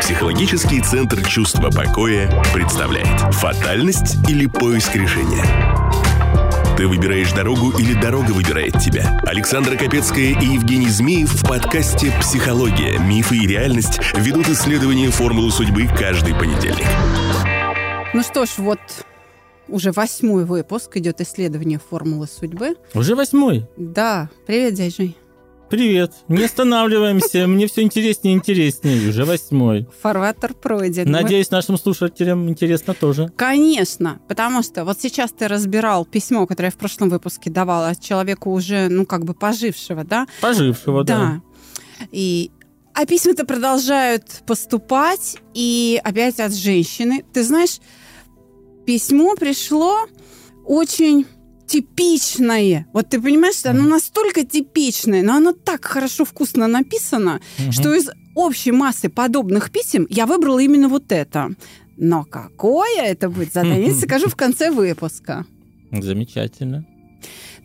Психологический центр чувства покоя представляет «Фатальность или поиск решения?» Ты выбираешь дорогу или дорога выбирает тебя? Александра Капецкая и Евгений Змеев в подкасте «Психология. Мифы и реальность» ведут исследование формулы судьбы каждый понедельник. Ну что ж, вот уже восьмой выпуск идет исследование формулы судьбы. Уже восьмой? Да. Привет, дядь Жень. Привет. Не останавливаемся. Мне все интереснее и интереснее. Уже восьмой. Фарватер пройден. Надеюсь, нашим слушателям интересно тоже. Конечно, потому что вот сейчас ты разбирал письмо, которое я в прошлом выпуске давала человеку уже, ну, как бы пожившего, да? Пожившего, да. Да. И а письма-то продолжают поступать, и опять от женщины. Ты знаешь, письмо пришло очень типичное. Вот ты понимаешь, что оно настолько типичное, но оно так хорошо, вкусно написано, Мгм. что из общей массы подобных писем я выбрала именно вот это. Но какое это будет задание, скажу в конце выпуска. Замечательно.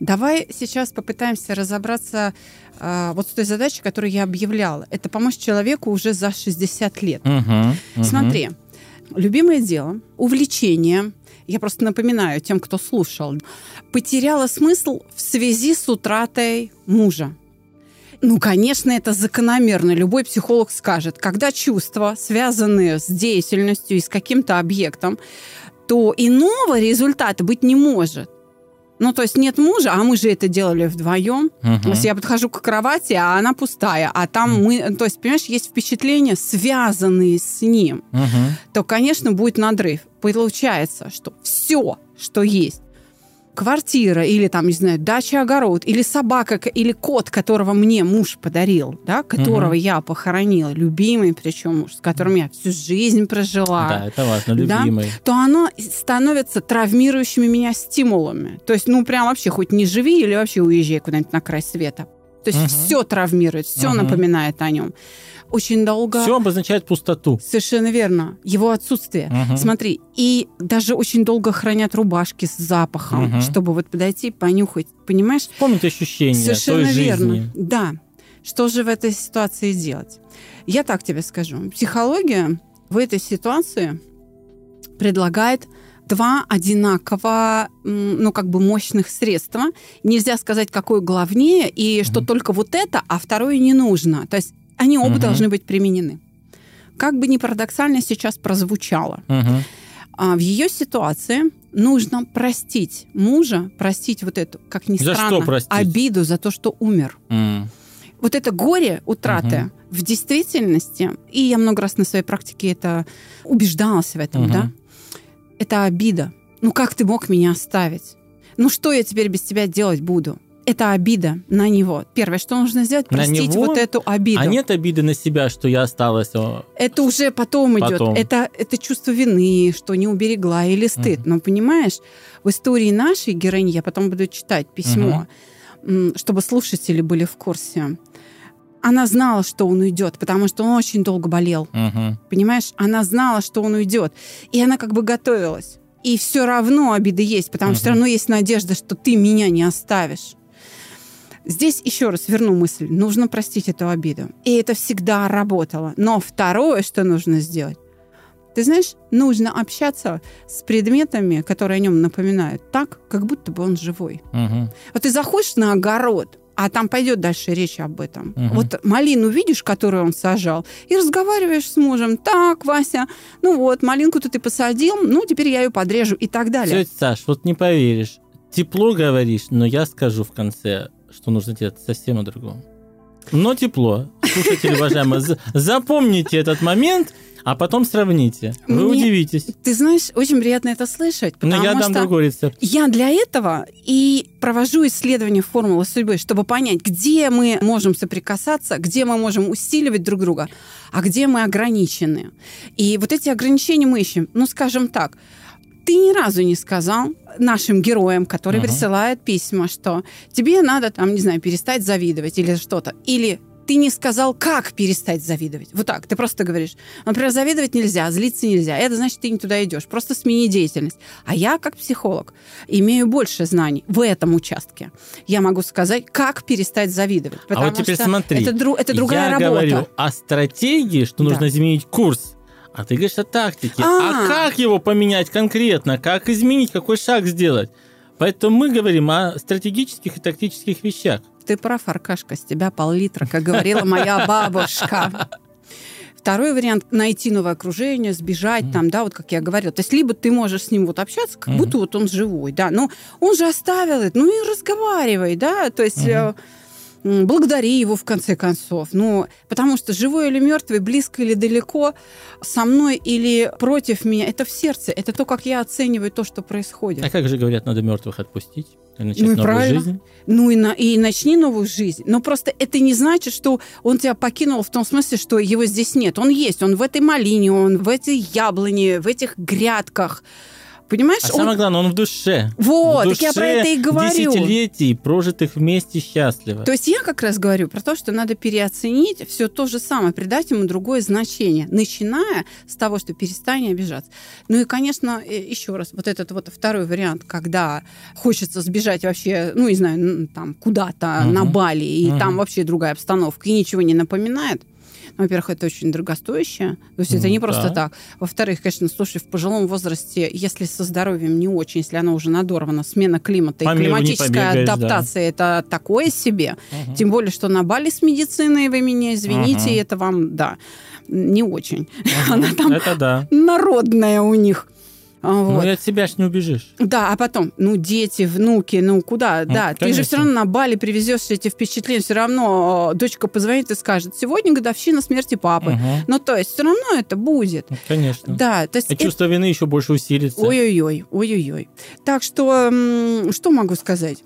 Давай сейчас попытаемся разобраться а, вот с той задачей, которую я объявляла. Это помочь человеку уже за 60 лет. Мгм. Смотри, любимое дело, увлечение, я просто напоминаю тем, кто слушал, потеряло смысл в связи с утратой мужа. Ну, конечно, это закономерно. Любой психолог скажет, когда чувства, связанные с деятельностью и с каким-то объектом, то иного результата быть не может. Ну, то есть нет мужа, а мы же это делали вдвоем. Мгм. То есть я подхожу к кровати, а она пустая, а там мы, то есть, понимаешь, есть впечатления, связанные с ним, Мгм. то, конечно, будет надрыв. Получается, что все, что есть, квартира или там, не знаю, дача, огород, или собака, или кот, которого мне муж подарил, да, которого Мгм. я похоронила, любимый причем муж, с которым я всю жизнь прожила Да, это важно, Да? любимый. то оно становится травмирующими меня стимулами. То есть, ну, прям вообще хоть не живи или вообще уезжай куда-нибудь на край света. То есть Мгм. все травмирует, все Мгм. напоминает о нем. Очень долго... Все обозначает пустоту. Совершенно верно. Его отсутствие. Мгм. Смотри, и даже очень долго хранят рубашки с запахом, Мгм. чтобы вот подойти, понюхать. Понимаешь? Вспомнить ощущения Совершенно той верно. жизни. Да. Что же в этой ситуации делать? Я так тебе скажу. Психология в этой ситуации предлагает два одинаково, ну, как бы мощных средства. Нельзя сказать, какое главнее, и что Мгм. только вот это, а второе не нужно. То есть они оба Мгм. должны быть применены. Как бы ни парадоксально сейчас прозвучало, Мгм. а в ее ситуации нужно простить мужа, простить вот эту, как ни За что странно, обиду за то, что умер. М. Вот это горе утраты Мгм. в действительности, и я много раз на своей практике это убеждалась в этом, Мгм. да, это обида. Ну как ты мог меня оставить? Ну что я теперь без тебя делать буду? Это обида на него. Первое, что нужно сделать, На простить него? вот эту обиду. А нет обиды на себя, что я осталась? Это уже потом, Потом. идет. Это, это чувство вины, что не уберегла или стыд. Мгм. Но понимаешь, в истории нашей героини, я потом буду читать письмо, м, чтобы слушатели были в курсе. Она знала, что он уйдет, потому что он очень долго болел. Мгм. Понимаешь, она знала, что он уйдет. И она как бы готовилась. И все равно обида есть, потому что все равно есть надежда, что ты меня не оставишь. Здесь еще раз верну мысль. Нужно простить эту обиду. И это всегда работало. Но второе, что нужно сделать, ты знаешь, нужно общаться с предметами, которые о нем напоминают, так, как будто бы он живой. Мгм. Вот ты заходишь на огород, а там пойдет дальше речь об этом. Мгм. Вот малину видишь, которую он сажал, и разговариваешь с мужем. Так, Вася, ну вот, малинку-то ты посадил, ну теперь я ее подрежу и так далее. Тетя Саш, вот не поверишь. Тепло говоришь, но я скажу в конце, что нужно делать совсем о другом. Но тепло. Слушатели, уважаемые, за- запомните этот момент, а потом сравните. Вы Мне- удивитесь. Ты знаешь, очень приятно это слышать, Но я дам другой рецепт. я для этого и провожу исследование формулы судьбы, чтобы понять, где мы можем соприкасаться, где мы можем усиливать друг друга, а где мы ограничены. И вот эти ограничения мы ищем. Ну, скажем так, ты ни разу не сказал нашим героям, которые Ага. присылают письма, что тебе надо, там, не знаю, перестать завидовать или что-то. Или ты не сказал, как перестать завидовать. Вот так, ты просто говоришь, например, завидовать нельзя, злиться нельзя. Это значит, ты не туда идешь. Просто смени деятельность. А я, как психолог, имею больше знаний в этом участке. Я могу сказать, как перестать завидовать. А вот теперь что смотри. Это, дру- это другая я работа. говорю о стратегии, что Да. нужно изменить курс. А ты говоришь о тактике. А. А. как его поменять конкретно? Как изменить? Какой шаг сделать? Поэтому мы говорим о стратегических и тактических вещах. Ты прав, Аркашка, с тебя пол-литра, как говорила моя бабушка. Второй вариант – найти новое окружение, сбежать там, да, вот как я говорила. То есть либо ты можешь с ним вот общаться, как Мгм. будто вот он живой, да, но он же оставил это, ну и разговаривай, да, то есть м, благодари его в конце концов. Ну, потому что живой или мертвый, близко или далеко, со мной или против меня, это в сердце, это то, как я оцениваю то, что происходит. А как же говорят, надо мертвых отпустить и начать Ну и новую правильно. жизнь? Ну и, на, и начни новую жизнь. Но просто это не значит, что он тебя покинул в том смысле, что его здесь нет. Он есть, он в этой малине, он в этой яблоне, в этих грядках. Понимаешь? А он- самое главное, он в душе. Вот, в так я про душе это и говорю. Десятилетий, прожитых вместе счастливо. То есть я как раз говорю про то, что надо переоценить все то же самое, придать ему другое значение, начиная с того, что перестань обижаться. Ну и, конечно, э, еще раз, вот этот вот второй вариант, когда хочется сбежать вообще, ну, не знаю, там куда-то Мгм. на Бали, и Мгм. там вообще другая обстановка, и ничего не напоминает. Во-первых, это очень дорогостоящее. То есть это Ну, не просто да. так. Во-вторых, конечно, слушай, в пожилом возрасте, если со здоровьем не очень, если оно уже надорвано, смена климата По и климатическая побегаешь, да. адаптация, это такое себе. Мгм. Тем более, что на Бали с медициной, вы меня извините, Ага. это вам, да, не очень. Мгм. Она там Это да. народная у них. А, Ну вот. и от себя ж не убежишь. Да, а потом, ну, дети, внуки, ну, куда? Ну, да, ты же конечно. все равно на Бали привезешь эти впечатления, все равно э, дочка позвонит и скажет, сегодня годовщина смерти папы. Мгм. Ну, то есть, все равно это будет. Ну, Конечно. Да, то есть... И это- чувство вины еще больше усилится. Ой-ой-ой, ой-ой-ой. Так что, что могу сказать?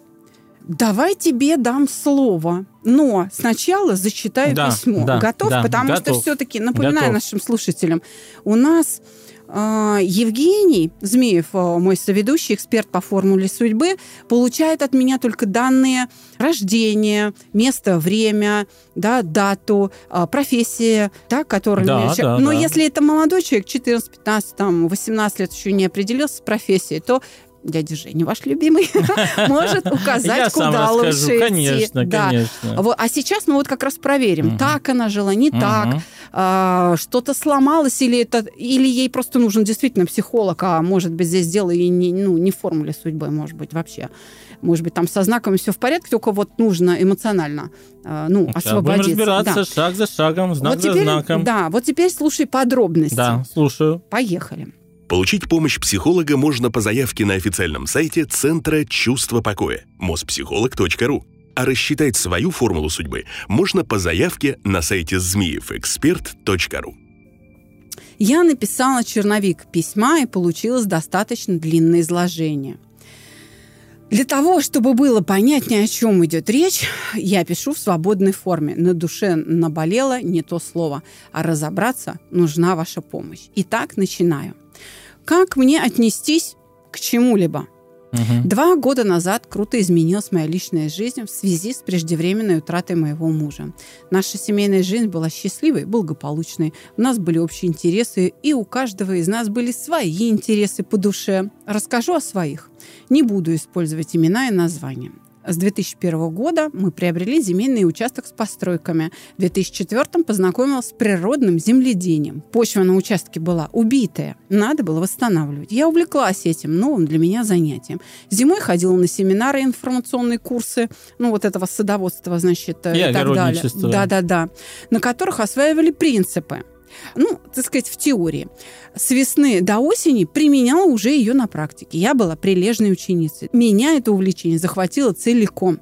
Давай тебе дам слово, но сначала зачитаю Да, письмо. да, готов? да, Потому что готов. все-таки, напоминаю Готов. нашим слушателям, у нас Евгений Змеев, э, мой соведущий, эксперт по формуле судьбы, получает от меня только данные рождения, место, время, да, дату, э, профессия, да, которыми... Да, да, Но да. если это молодой человек, 14, 15, там, 18 лет еще не определился с профессией, то дядя Женя, ваш любимый, может указать, куда лучше идти. конечно, Да. конечно. Вот, а сейчас мы вот как раз проверим, так она жила, не так, а, что-то сломалось, или, это, или ей просто нужен действительно психолог, а может быть, здесь дело и не, ну, не в формуле судьбы, может быть, вообще. Может быть, там со знаками все в порядке, только вот нужно эмоционально а, ну, освободиться. Будем разбираться Да. шаг за шагом, знак вот за теперь, знаком. Да, вот теперь слушай подробности. Да, слушаю. Поехали. Получить помощь психолога можно по заявке на официальном сайте Центра чувства покоя mospsycholog.ru. А рассчитать свою формулу судьбы можно по заявке на сайте змеевэксперт.ру. Я написала черновик письма и получилось достаточно длинное изложение. Для того, чтобы было понятнее, о чем идет речь, я пишу в свободной форме. На душе наболело не то слово, а разобраться нужна ваша помощь. Итак, начинаю. Как мне отнестись к чему-либо? Мгм. Два года назад круто изменилась моя личная жизнь в связи с преждевременной утратой моего мужа. Наша семейная жизнь была счастливой, благополучной. У нас были общие интересы, и у каждого из нас были свои интересы по душе. Расскажу о своих. Не буду использовать имена и названия. С 2001 года мы приобрели земельный участок с постройками. В 2004 познакомилась с природным земледением. Почва на участке была убитая. Надо было восстанавливать. Я увлеклась этим новым для меня занятием. Зимой ходила на семинары, информационные курсы, ну вот этого садоводства, значит, э, И и, так далее. Да-да-да. На которых осваивали принципы. Ну, так сказать, в теории. С весны до осени применяла уже ее на практике. Я была прилежной ученицей. Меня это увлечение захватило целиком.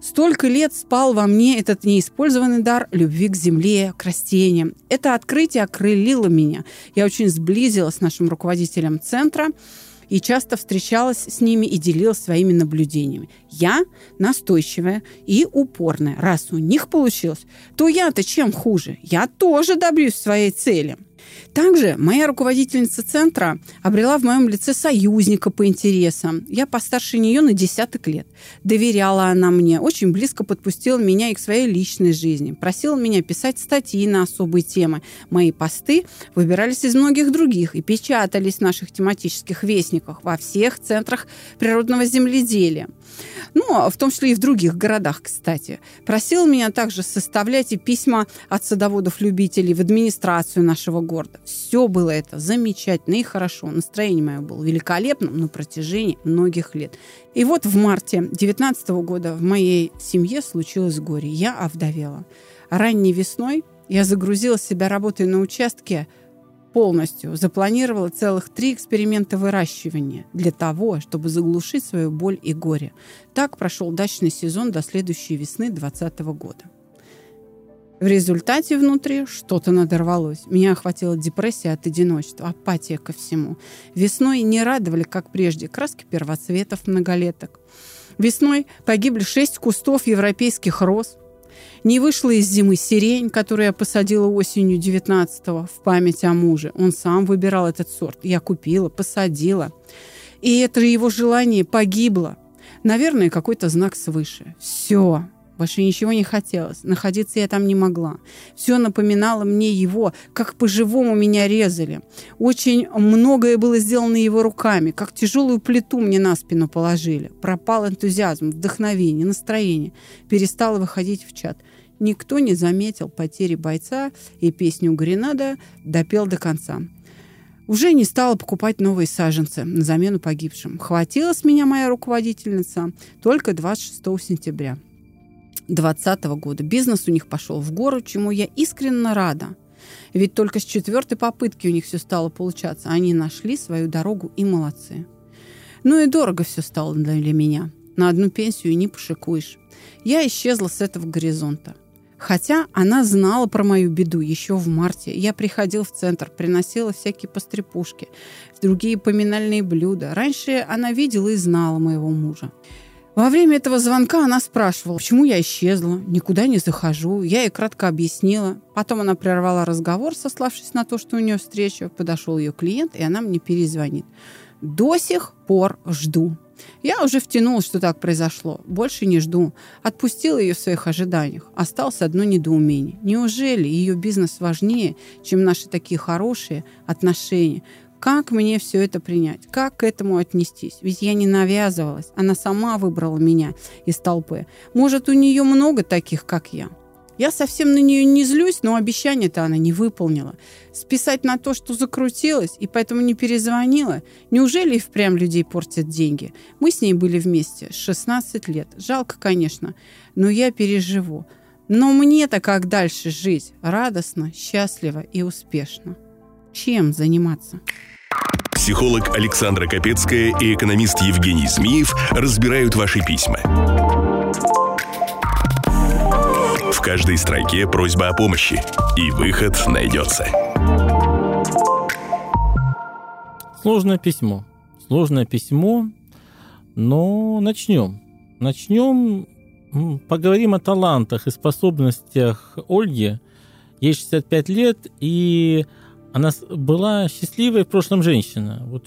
Столько лет спал во мне этот неиспользованный дар любви к земле, к растениям. Это открытие окрылило меня. Я очень сблизилась с нашим руководителем центра и часто встречалась с ними и делилась своими наблюдениями. Я настойчивая и упорная. Раз у них получилось, то я-то чем хуже? Я тоже добьюсь своей цели. Также моя руководительница центра обрела в моем лице союзника по интересам. Я постарше нее на десяток лет. Доверяла она мне, очень близко подпустила меня и к своей личной жизни. Просила меня писать статьи на особые темы. Мои посты выбирались из многих других и печатались в наших тематических вестниках во всех центрах природного земледелия. Ну, в том числе и в других городах, кстати. Просил меня также составлять и письма от садоводов-любителей в администрацию нашего города. Все было это замечательно и хорошо. Настроение мое было великолепным на протяжении многих лет. И вот в марте 2019 года в моей семье случилось горе. Я овдовела. Ранней весной я загрузила себя работой на участке полностью запланировала целых три эксперимента выращивания для того, чтобы заглушить свою боль и горе. Так прошел дачный сезон до следующей весны 2020 года. В результате внутри что-то надорвалось. Меня охватила депрессия от одиночества, апатия ко всему. Весной не радовали, как прежде, краски первоцветов многолеток. Весной погибли шесть кустов европейских роз – не вышла из зимы сирень, которую я посадила осенью 19-го в память о муже. Он сам выбирал этот сорт. Я купила, посадила. И это его желание погибло. Наверное, какой-то знак свыше. Все. Больше ничего не хотелось. Находиться я там не могла. Все напоминало мне его, как по-живому меня резали. Очень многое было сделано его руками, как тяжелую плиту мне на спину положили. Пропал энтузиазм, вдохновение, настроение. Перестала выходить в чат. Никто не заметил потери бойца и песню «Гренада» допел до конца. Уже не стала покупать новые саженцы на замену погибшим. Хватила с меня моя руководительница только 26 сентября. 2020 года. Бизнес у них пошел в гору, чему я искренне рада. Ведь только с четвертой попытки у них все стало получаться. Они нашли свою дорогу и молодцы. Ну и дорого все стало для меня. На одну пенсию не пошикуешь. Я исчезла с этого горизонта. Хотя она знала про мою беду еще в марте. Я приходила в центр, приносила всякие пострепушки, другие поминальные блюда. Раньше она видела и знала моего мужа. Во время этого звонка она спрашивала, почему я исчезла, никуда не захожу. Я ей кратко объяснила. Потом она прервала разговор, сославшись на то, что у нее встреча. Подошел ее клиент, и она мне перезвонит. До сих пор жду. Я уже втянула, что так произошло. Больше не жду. Отпустила ее в своих ожиданиях. Осталось одно недоумение. Неужели ее бизнес важнее, чем наши такие хорошие отношения? Как мне все это принять? Как к этому отнестись? Ведь я не навязывалась. Она сама выбрала меня из толпы. Может, у нее много таких, как я? Я совсем на нее не злюсь, но обещание-то она не выполнила. Списать на то, что закрутилась, и поэтому не перезвонила. Неужели и впрямь людей портят деньги? Мы с ней были вместе 16 лет. Жалко, конечно, но я переживу. Но мне-то как дальше жить? Радостно, счастливо и успешно чем заниматься. Психолог Александра Капецкая и экономист Евгений Змеев разбирают ваши письма. В каждой строке просьба о помощи, и выход найдется. Сложное письмо. Сложное письмо, но начнем. Начнем, поговорим о талантах и способностях Ольги. Ей 65 лет, и она была счастливой в прошлом женщина. Вот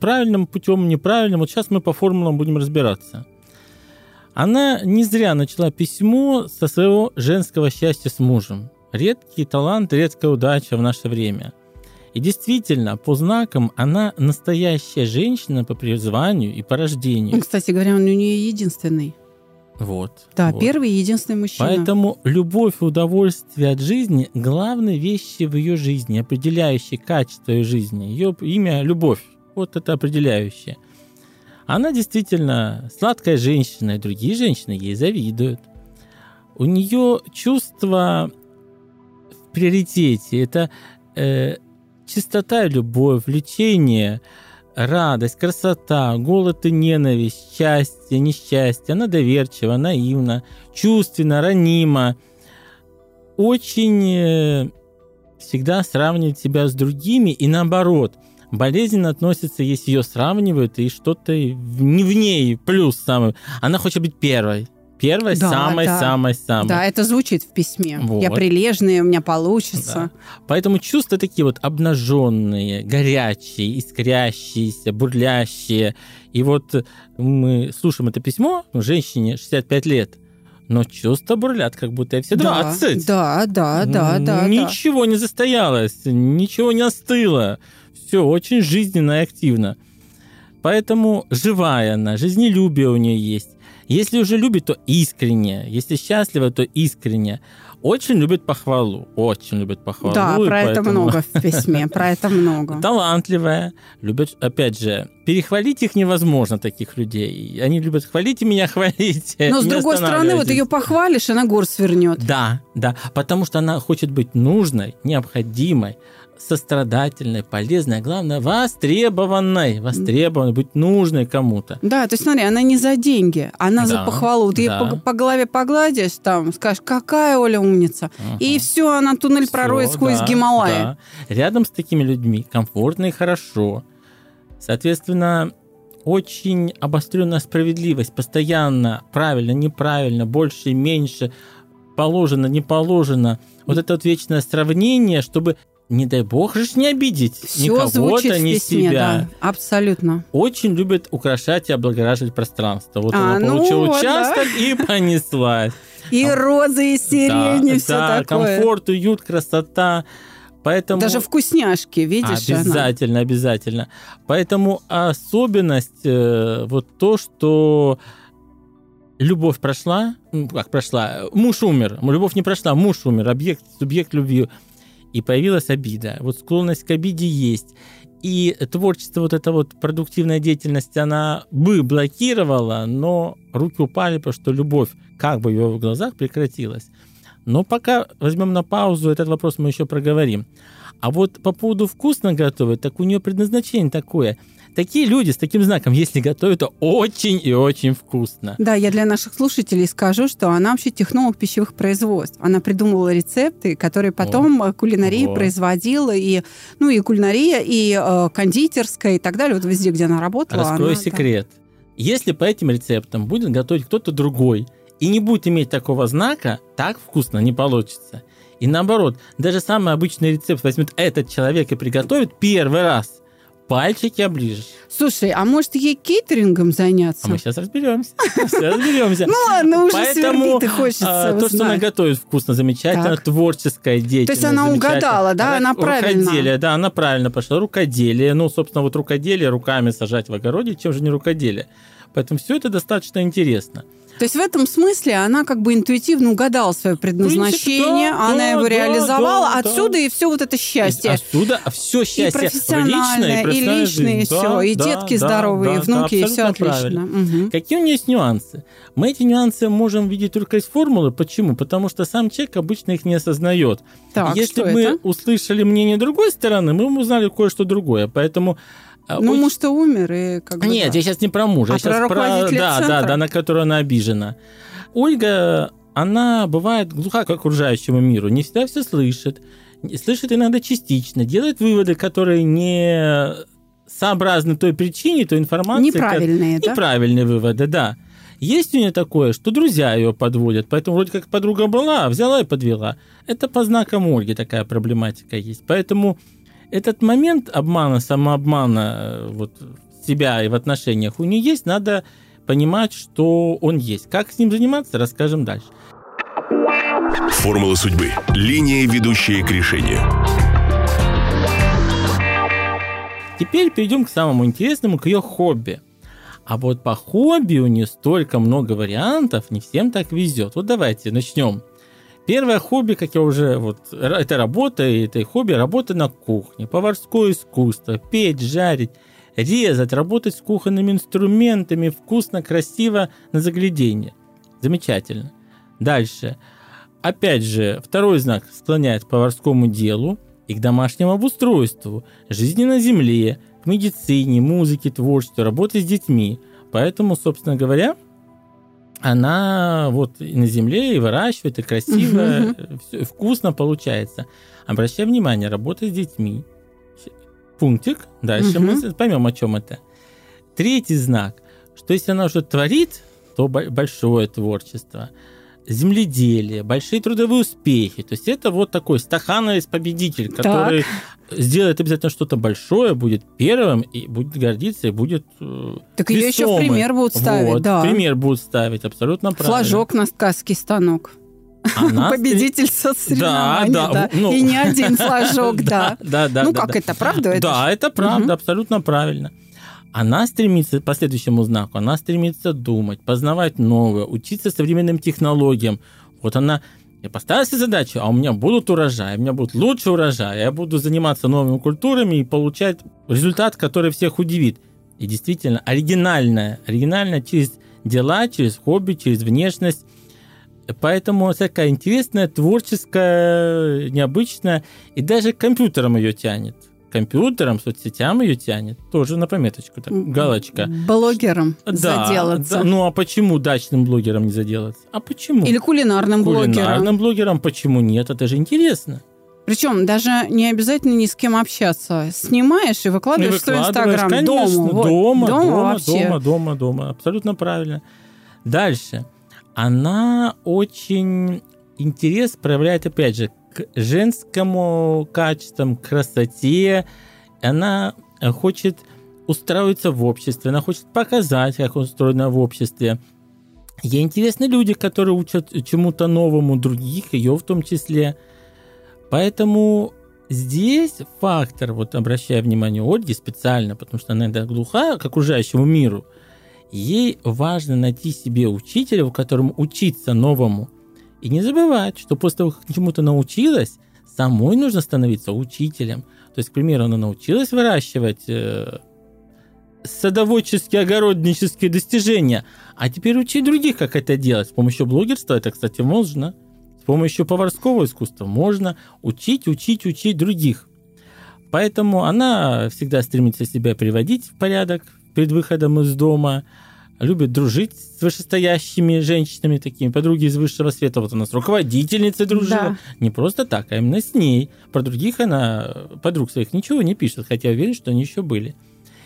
правильным путем, неправильным. Вот сейчас мы по формулам будем разбираться. Она не зря начала письмо со своего женского счастья с мужем. Редкий талант, редкая удача в наше время. И действительно, по знакам она настоящая женщина по призванию и по рождению. Кстати говоря, он у нее единственный. Вот. Да, вот. первый и единственный мужчина. Поэтому любовь и удовольствие от жизни – главные вещи в ее жизни, определяющие качество ее жизни. Ее имя – любовь. Вот это определяющее. Она действительно сладкая женщина, и другие женщины ей завидуют. У нее чувство в приоритете. Это э, чистота любовь, влечение – радость, красота, голод и ненависть, счастье, несчастье. Она доверчива, наивна, чувственна, ранима. Очень э, всегда сравнивает себя с другими и наоборот. Болезненно относится, если ее сравнивают, и что-то не в ней плюс самый. Она хочет быть первой. Первое, Да, самое, да. самое, самое. Да, это звучит в письме. Вот. Я прилежная, у меня получится. Да. Поэтому чувства такие вот обнаженные, горячие, искрящиеся, бурлящие. И вот мы слушаем это письмо женщине 65 лет, но чувства бурлят, как будто ей все 20. Да, да, да, да, да. Ничего не застоялось, ничего не остыло. Все очень жизненно и активно. Поэтому живая она, жизнелюбие у нее есть. Если уже любит, то искренне. Если счастлива, то искренне. Очень любит похвалу. Очень любит похвалу. Да, про это поэтому- много в письме, про это много. талантливая, любят, опять же, перехвалить их невозможно, таких людей. Они любят хвалите меня, хвалите. Но с другой стороны, вот останавливайтесь». ее похвалишь, она гор свернет. Да, да, потому что она хочет быть нужной, необходимой, сострадательной, полезной, а главное, востребованной, востребованной, быть нужной кому-то. Да, то есть смотри, она не за деньги, она за Да, похвалу. Ты да. ей по, по голове погладишь, там, скажешь, какая Оля умница. И все, она туннель пророет сквозь да, Гималаи. да. Рядом с такими людьми комфортно и хорошо. Соответственно, очень обостренная справедливость, постоянно правильно, неправильно, больше и меньше, положено, не положено. Вот это вот вечное сравнение, чтобы, не дай бог же не обидеть Все звучит кого-то, в ни письме, себя. да, абсолютно. Очень любит украшать и облагораживать пространство. Вот А, она ну получила вот, участок и понеслась. И А, розы, и сирень, и да, все да, такое. комфорт, уют, красота. Поэтому... Даже вкусняшки, видишь, она. Обязательно, обязательно. Поэтому особенность э, вот то, что любовь прошла, ну, как прошла, муж умер, любовь не прошла, муж умер, объект, субъект любви, и появилась обида. Вот склонность к обиде есть. И творчество, вот эта вот продуктивная деятельность, она бы блокировала, но руки упали, потому что любовь как бы в его глазах прекратилась. Но пока возьмем на паузу, этот вопрос мы еще проговорим. А вот по поводу вкусно готовить, так у нее предназначение такое. Такие люди с таким знаком, если готовят, то очень и очень вкусно. Да, я для наших слушателей скажу, что она вообще технолог пищевых производств. Она придумывала рецепты, которые потом э, кулинария Вот. производила, и, ну, и кулинария, и э, кондитерская, и так далее. Вот везде, где она работала. Раскрою она, да. секрет. Если по этим рецептам будет готовить кто-то другой и не будет иметь такого знака, так вкусно не получится. И наоборот, даже самый обычный рецепт возьмет этот человек и приготовит первый раз. Пальчики оближешь. Слушай, а может ей кейтерингом заняться? А мы сейчас разберемся. Разберемся. Ну ладно, уже Поэтому и хочется а, то, что она готовит вкусно, замечательно, творческая деятельность. она замечательно. угадала, да? Она правильно. Рукоделие, да, она правильно пошла. Рукоделие, ну, собственно, вот рукоделие, руками сажать в огороде, чем же не рукоделие. Поэтому все это достаточно интересно. То есть в этом смысле она как бы интуитивно угадала свое предназначение, да, она да, его да, реализовала, да, отсюда да. и все вот это счастье. Отсюда все счастье. и профессиональное, и личное, и жизнь. все, Да, и да, детки да, здоровые, да, и внуки, да, и все отлично. Мгм. Какие у нее есть нюансы? Мы эти нюансы можем видеть только из формулы. Почему? Потому что сам человек обычно их не осознает. Так, Если мы это? услышали мнение другой стороны, мы узнали кое-что другое. Поэтому Ну, очень- муж-то умер, и как бы... Нет, да. я сейчас не про мужа, А я сейчас про да, центра? да, да, на которую она обижена. Ольга, она бывает глуха к окружающему миру, не всегда все слышит, слышит иногда частично, делает выводы, которые не сообразны той причине, той информации. Неправильные, как- да? Неправильные выводы, да. Есть у нее такое, что друзья ее подводят, поэтому вроде как подруга была, взяла и подвела. Это по знакам Ольги такая проблематика есть. Поэтому этот момент обмана, самообмана э, вот, себя и в отношениях у нее есть, надо понимать, что он есть. Как с ним заниматься, расскажем дальше. Формула судьбы. Линия, ведущая к решению. Теперь перейдем к самому интересному, к ее хобби. А вот по хобби у нее столько много вариантов, не всем так везет. Вот давайте начнем. Первое хобби, как я уже... Вот, это работа, и это хобби, работа на кухне, поварское искусство, петь, жарить, резать, работать с кухонными инструментами, вкусно, красиво, на заглядение. Замечательно. Дальше. Опять же, второй знак склоняет к поварскому делу и к домашнему обустройству, жизни на земле, к медицине, музыке, творчеству, работе с детьми. Поэтому, собственно говоря, она вот на земле и выращивает, и красиво, всё вкусно получается. Обращай внимание, работа с детьми. Пунктик. Дальше мы поймем, о чем это. Третий знак, что если она уже творит, то большое творчество, земледелие, большие трудовые успехи. То есть это вот такой стахановец победитель, который так. сделает обязательно что-то большое, будет первым и будет гордиться, и будет э, Так ее еще в пример будут ставить, вот, да. пример будут ставить, абсолютно правильно. Флажок на ткацкий станок. Она Победитель соцсоревнований, да, да. Ну, и не один флажок, да. Да, да, Ну да, как да. это, правда? Да, это правда, абсолютно правильно. Она стремится по следующему знаку, она стремится думать, познавать новое, учиться современным технологиям. Вот она я поставила себе задачу, а у меня будут урожаи, у меня будет лучший урожай, я буду заниматься новыми культурами и получать результат, который всех удивит. И действительно, оригинальное, оригинальное через дела, через хобби, через внешность. Поэтому такая интересная, творческая, необычная, и даже компьютером ее тянет компьютером, соцсетям ее тянет. Тоже на пометочку. Так, галочка. Блогером да, заделаться. Да, ну а почему дачным блогером не заделаться? А почему? Или кулинарным, кулинарным блогером. Кулинарным блогером почему нет? Это же интересно. Причем даже не обязательно ни с кем общаться. Снимаешь и выкладываешь, и выкладываешь в свой Инстаграм. Конечно, дома, вот. дома, дома, дома, вообще. дома, дома, дома. Абсолютно правильно. Дальше. Она очень интерес проявляет, опять же, к женскому качествам, красоте. Она хочет устраиваться в обществе, она хочет показать, как устроена в обществе. Ей интересны люди, которые учат чему-то новому других, ее в том числе. Поэтому здесь фактор, вот обращая внимание Ольги специально, потому что она глуха к окружающему миру, ей важно найти себе учителя, у которому учиться новому – и не забывать, что после того, как чему-то научилась, самой нужно становиться учителем. То есть, к примеру, она научилась выращивать э, садоводческие, огороднические достижения, а теперь учить других, как это делать. С помощью блогерства это, кстати, можно. С помощью поварского искусства можно учить, учить, учить других. Поэтому она всегда стремится себя приводить в порядок перед выходом из дома – любит дружить с вышестоящими женщинами такими, подруги из высшего света. Вот она с руководительницей дружила. Да. Не просто так, а именно с ней. Про других она, подруг своих, ничего не пишет, хотя уверен, что они еще были.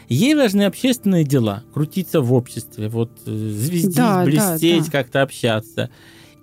Ей важны общественные дела, крутиться в обществе, вот э, звездить, да, блестеть, да, да. как-то общаться.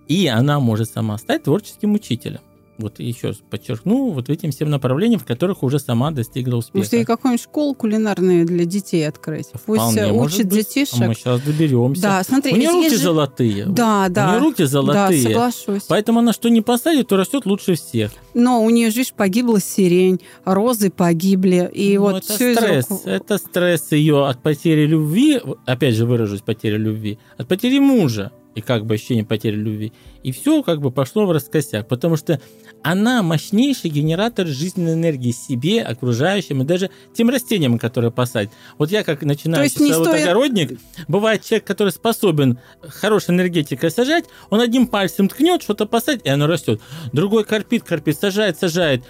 И она может сама стать творческим учителем. Вот еще раз подчеркну, вот этим всем направлениям, в которых уже сама достигла успеха. Может, ей какую-нибудь школу кулинарную для детей открыть? Пусть Вполне, учат детишек. А мы сейчас доберемся. Да, смотри, У нее руки же... золотые. Да, да. У нее руки золотые. Да, соглашусь. Поэтому она что не посадит, то растет лучше всех. Но у нее же, видишь, погибла сирень, розы погибли. И ну, вот это все стресс. Из... Это стресс ее от потери любви, опять же выражусь, потери любви, от потери мужа и как бы ощущение потери любви. И все как бы пошло в раскосяк, потому что она мощнейший генератор жизненной энергии себе, окружающим, и даже тем растениям, которые посадить. Вот я как огородник, стоит... бывает человек, который способен хорошей энергетикой сажать, он одним пальцем ткнет, что-то посадить, и оно растет. Другой корпит, корпит, сажает, сажает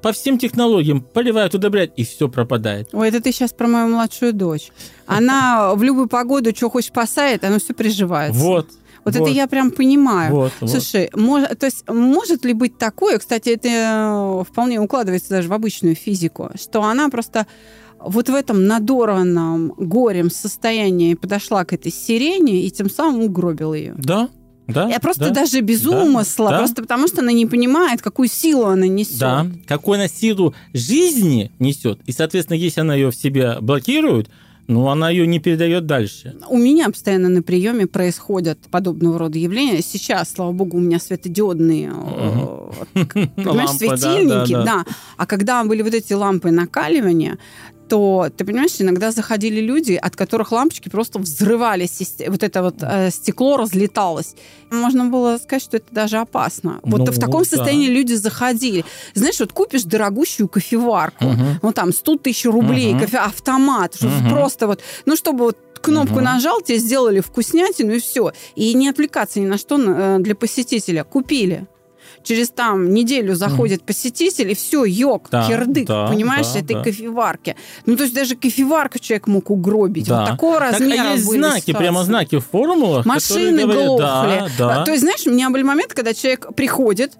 по всем технологиям поливают, удобряют, и все пропадает. Ой, это ты сейчас про мою младшую дочь. Она в любую погоду, что хочешь посадит, оно все приживается. Вот. Вот, вот это я прям понимаю. Вот, Слушай, вот. Мож, то есть может ли быть такое, кстати, это э, вполне укладывается даже в обычную физику, что она просто вот в этом надорванном горем состоянии подошла к этой сирене и тем самым угробила ее. Да, да, Я просто да, даже без да, умысла, да. просто потому что она не понимает, какую силу она несет. Да, какую она силу жизни несет. И, соответственно, если она ее в себе блокирует, ну, она ее не передает дальше. У меня постоянно на приеме происходят подобного рода явления. Сейчас, слава богу, у меня светодиодные угу. понимаешь, светильники, да. А когда были вот эти лампы накаливания, то, ты понимаешь, иногда заходили люди, от которых лампочки просто взрывались, и вот это вот э, стекло разлеталось. Можно было сказать, что это даже опасно. Вот ну, в таком да. состоянии люди заходили. Знаешь, вот купишь дорогущую кофеварку, угу. ну там 100 тысяч рублей, угу. кофе, автомат, угу. просто вот, ну чтобы вот кнопку угу. нажал, тебе сделали вкуснятину и все. И не отвлекаться ни на что э, для посетителя. Купили через там неделю заходит посетитель, и все, йог, Да, кирдык, да, понимаешь, да, этой да. кофеварки. Ну, то есть даже кофеварку человек мог угробить. Да. Вот такого Так, размера а есть были знаки, ситуации. прямо знаки в формулах, Машины глохли. Да, да. А, То есть, знаешь, у меня были моменты, когда человек приходит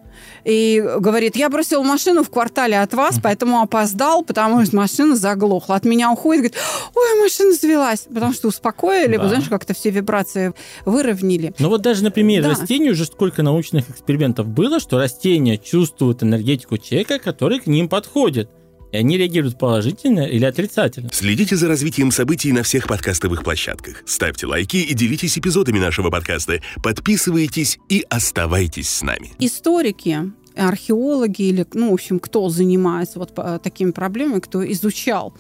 и говорит, я бросил машину в квартале от вас, поэтому опоздал, потому что машина заглохла. От меня уходит, говорит, ой, машина завелась. Потому что успокоили, Да. знаешь, как-то все вибрации выровняли. Ну вот даже на примере Да. растений уже сколько научных экспериментов было, что растения чувствуют энергетику человека, который к ним подходит. И они реагируют положительно или отрицательно. Следите за развитием событий на всех подкастовых площадках. Ставьте лайки и делитесь эпизодами нашего подкаста. Подписывайтесь и оставайтесь с нами. Историки, археологи или, ну, в общем, кто занимается вот по- такими проблемами, кто изучал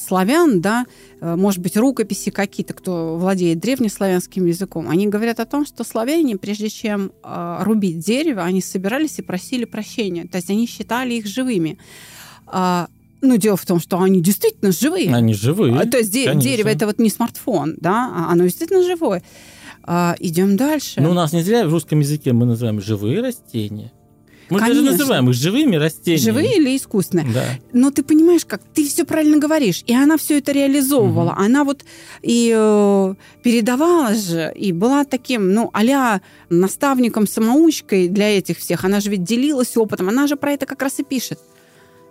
славян, да, э, может быть, рукописи какие-то, кто владеет древнеславянским языком, они говорят о том, что славяне, прежде чем э, рубить дерево, они собирались и просили прощения. То есть они считали их живыми. А, ну, дело в том, что они действительно живые. Они живые. А, То есть де- дерево это вот не смартфон, да, а оно действительно живое. А, идем дальше. Ну, у нас не зря в русском языке мы называем живые растения. Мы даже Конечно. называем их живыми растениями. Живые или искусственные? Да. Но ты понимаешь, как ты все правильно говоришь, и она все это реализовывала. Она вот и э, передавала же, и была таким, ну, а наставником, самоучкой для этих всех. Она же ведь делилась опытом, она же про это как раз и пишет.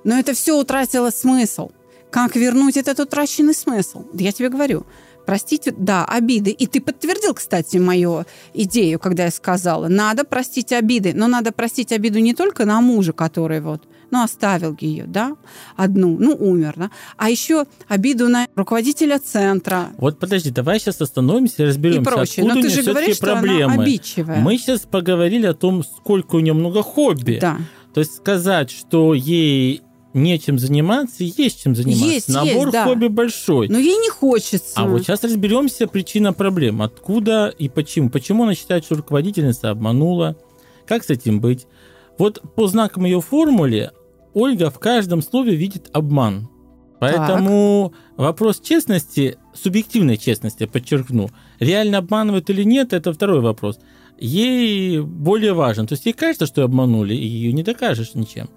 Но это все утратило смысл. Как вернуть этот утраченный смысл? Да я тебе говорю. Простить, да, обиды. И ты подтвердил, кстати, мою идею, когда я сказала, надо простить обиды. Но надо простить обиду не только на мужа, который вот, ну, оставил ее, да, одну, ну, умер, да, а еще обиду на руководителя центра Вот подожди, давай сейчас остановимся и и разберемся, прочее. откуда Но ты же говоришь, что она проблемы. обидчивая. Мы сейчас поговорили о том, сколько у нее много хобби. Да. То есть сказать, что ей нечем заниматься, есть чем заниматься. Есть, Набор есть, да. хобби большой. Но ей не хочется. А вот сейчас разберемся причина проблем. Откуда и почему. Почему она считает, что руководительница обманула? Как с этим быть? Вот по знакам ее формуле Ольга в каждом слове видит обман. Поэтому вопрос честности, субъективной честности, подчеркну, реально обманывают или нет, это второй вопрос. Ей более важен. То есть ей кажется, что обманули, и ее не докажешь ничем.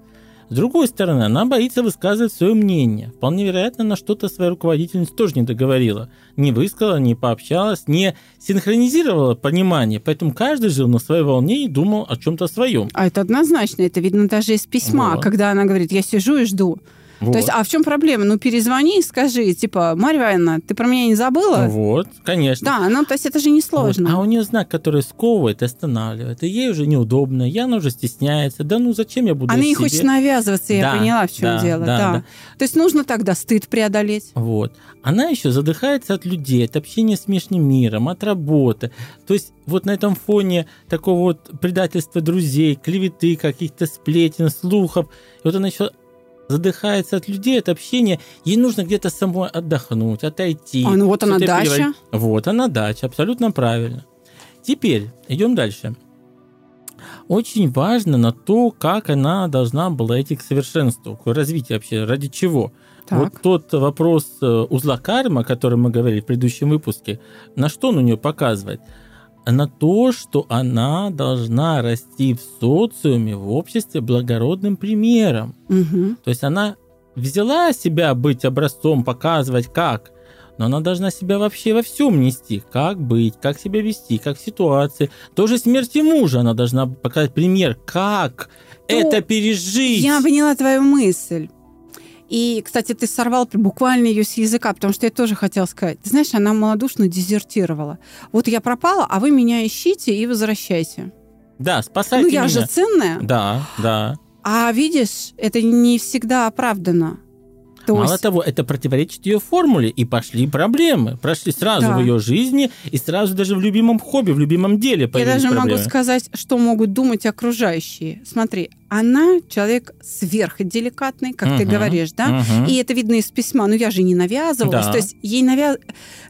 С другой стороны, она боится высказывать свое мнение. Вполне вероятно, она что-то своей руководительнице тоже не договорила. Не высказала, не пообщалась, не синхронизировала понимание. Поэтому каждый жил на своей волне и думал о чем-то своем. А это однозначно, это видно даже из письма, Вот. когда она говорит, я сижу и жду. Вот. То есть, а в чем проблема? Ну, перезвони и скажи, типа, Марья Ивановна, ты про меня не забыла? Вот, конечно. Да, ну, то есть это же не сложно. Вот. А у нее знак, который сковывает, останавливает. И ей уже неудобно, и она уже стесняется. Да ну зачем я буду Она не себе? хочет навязываться, я Да, поняла, в чем да, дело. да, Да, да. То есть нужно тогда стыд преодолеть. Вот. Она еще задыхается от людей, от общения с внешним миром, от работы. То есть вот на этом фоне такого вот предательства друзей, клеветы, каких-то сплетен, слухов, и вот она еще задыхается от людей, от общения, ей нужно где-то самой отдохнуть, отойти. А, ну вот она дача. переварить. Вот она дача, абсолютно правильно. Теперь идем дальше. Очень важно на то, как она должна была идти к совершенству, к развитию вообще, ради чего. Так. Вот тот вопрос э, узла карма, о котором мы говорили в предыдущем выпуске, на что он у нее показывает? На то, что она должна расти в социуме, в обществе благородным примером. Мгм. То есть она взяла себя быть образцом, показывать как, но она должна себя вообще во всем нести. Как быть, как себя вести, как в ситуации. Тоже смерти мужа она должна показать пример, как это пережить. Я поняла твою мысль. И, кстати, ты сорвал буквально ее с языка, потому что я тоже хотела сказать. Ты знаешь, она малодушно дезертировала. Вот я пропала, а вы меня ищите и возвращайте. Да, спасайте ну, я меня. же ценная. Да, да. А видишь, это не всегда оправдано. То Мало есть- того, это противоречит ее формуле, и пошли проблемы. Прошли сразу Да. в ее жизни, и сразу даже в любимом хобби, в любимом деле Я даже проблемы. могу сказать, что могут думать окружающие. Смотри, она человек сверхделикатный, как ты Мгм, говоришь, да? мгм. И это видно из письма. Ну, я же не навязывалась. Да. То есть ей навя...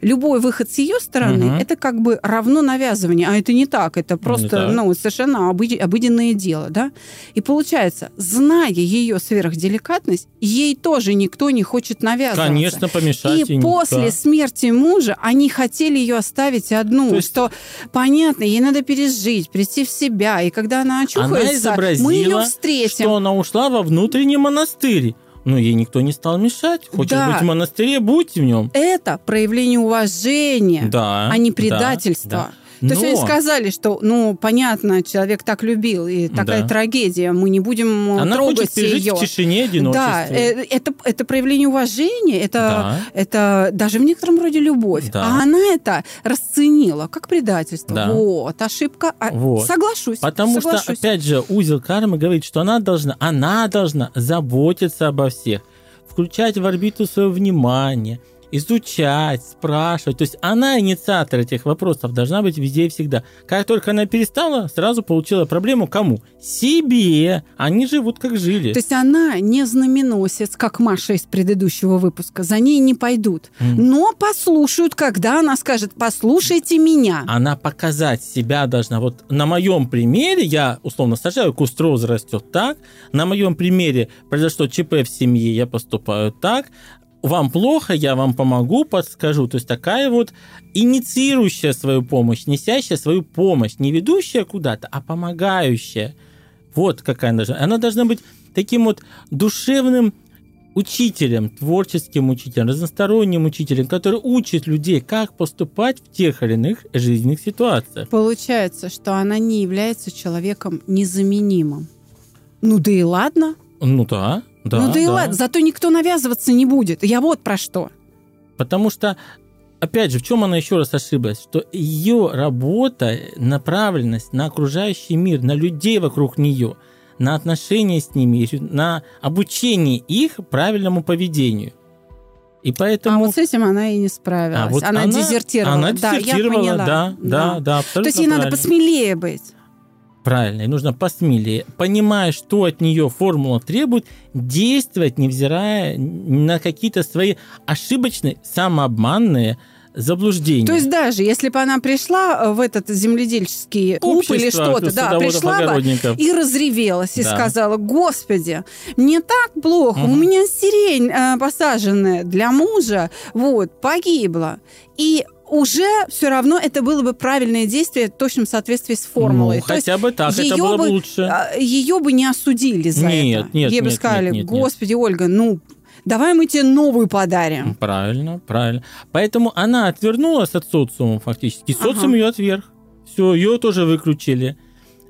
любой выход с ее стороны Мгм. это как бы равно навязывание. А это не так. Это просто, так. ну, совершенно обыди- обыденное дело, да? И получается, зная ее сверхделикатность, ей тоже никто не хочет навязываться. Конечно, помешать И ей после никто. смерти мужа они хотели ее оставить одну, То есть- что понятно, ей надо пережить, прийти в себя, и когда она Она очухается, изобразила, мы ее встретим. что она ушла во внутренний монастырь. Но ей никто не стал мешать. Хочешь Да. быть в монастыре, будь в нем. Это проявление уважения, Да, а не да, предательство. То есть они сказали, что, ну, понятно, человек так любил, и такая Да. трагедия, мы не будем э, Она трогать хочет пережить ее. в тишине одиночестве. Да, э, это, это проявление уважения, это, Да. это даже в некотором роде любовь. Да. А она это расценила как предательство. Да. Вот, ошибка. А, Вот. Соглашусь. Потому соглашусь. что, опять же, узел кармы говорит, что она должна, она должна заботиться обо всех, включать в орбиту свое внимание, изучать, спрашивать. То есть она инициатор этих вопросов должна быть везде и всегда. Как только она перестала, сразу получила проблему кому? Себе. Они живут как жили. То есть она не знаменосец, как Маша из предыдущего выпуска. За ней не пойдут. М. Но послушают, когда она скажет, послушайте меня. Она показать себя должна. Вот на моем примере, я условно сажаю, куст розы растет так, на моем примере произошло ЧП в семье, я поступаю так, вам плохо, я вам помогу, подскажу. То есть такая вот инициирующая свою помощь, несящая свою помощь, не ведущая куда-то, а помогающая. Вот какая она должна. Она должна быть таким вот душевным учителем, творческим учителем, разносторонним учителем, который учит людей, как поступать в тех или иных жизненных ситуациях. Получается, что она не является человеком незаменимым. Ну да и ладно. Ну да, да. ну да, и ладно. Зато никто навязываться не будет. Я вот про что. Потому что, опять же, в чем она еще раз ошиблась? Что ее работа, направленность на окружающий мир, на людей вокруг нее, на отношения с ними, на обучение их правильному поведению. И поэтому... А вот с этим она и не справилась. А вот она, дезертировала. Она да, я дезертировала, поняла. да, да, да, абсолютно То есть ей надо правильно. посмелее быть. Правильно, и нужно посмелее, понимая, что от нее формула требует, действовать, невзирая на какие-то свои ошибочные, самообманные заблуждения. То есть даже если бы она пришла э, в этот земледельческий клуб Общество или что-то, да, пришла бы и разревелась и Да. сказала, господи, мне так плохо, у Мгм. меня сирень э, посаженная для мужа, вот, погибла. И уже все равно это было бы правильное действие в точном соответствии с формулой. Ну, То хотя бы так, это было бы бы, лучше. а, Ее бы не осудили за Нет, это. нет, Ей бы нет, сказали, нет, нет, господи, Ольга, ну, давай мы тебе новую подарим. Правильно, правильно. Поэтому она отвернулась от социума фактически. Ага. Социум ее отверг. Все, ее тоже выключили.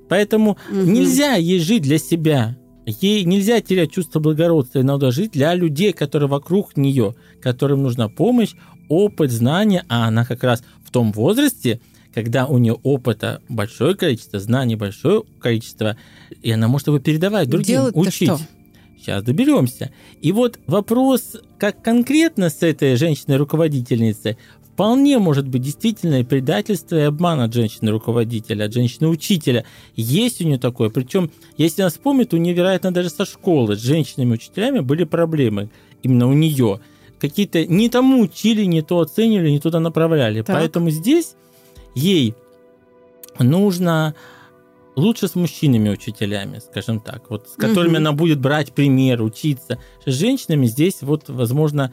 Поэтому Мгм. нельзя ей жить для себя. Ей нельзя терять чувство благородства, и надо жить для людей, которые вокруг нее, которым нужна помощь, опыт, знания, а она как раз в том возрасте, когда у нее опыта большое количество, знаний большое количество, и она может его передавать другим, Делать-то учить. что? Сейчас доберемся. И вот вопрос, как конкретно с этой женщиной-руководительницей, вполне может быть действительно и предательство и обман от женщины-руководителя, от женщины-учителя. Есть у нее такое. Причем, если она вспомнит, у нее, вероятно, даже со школы с женщинами-учителями были проблемы именно у нее. Какие-то не тому учили, не то оценивали, не туда направляли. Так. Поэтому здесь ей нужно лучше с мужчинами-учителями, скажем так, вот, с которыми Мгм. она будет брать пример, учиться. С женщинами здесь вот, возможно,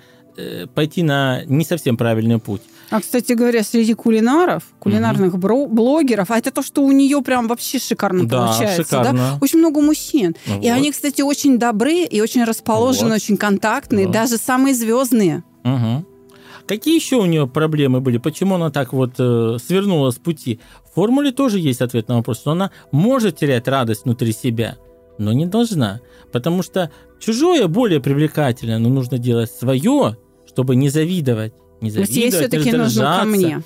пойти на не совсем правильный путь. А, кстати говоря, среди кулинаров, кулинарных бро- блогеров, а это то, что у нее прям вообще шикарно Да, получается. шикарно. Да? Очень много мужчин. Ну И вот. они, кстати, очень добры и очень расположены, Вот. очень контактные, Вот. даже самые звездные. Мгм. Какие еще у нее проблемы были? Почему она так вот э, свернула с пути? В формуле тоже есть ответ на вопрос, что она может терять радость внутри себя, но не должна. Потому что чужое более привлекательно, но нужно делать свое, чтобы не завидовать. Не То есть ей завидовать, все-таки нужно ко мне.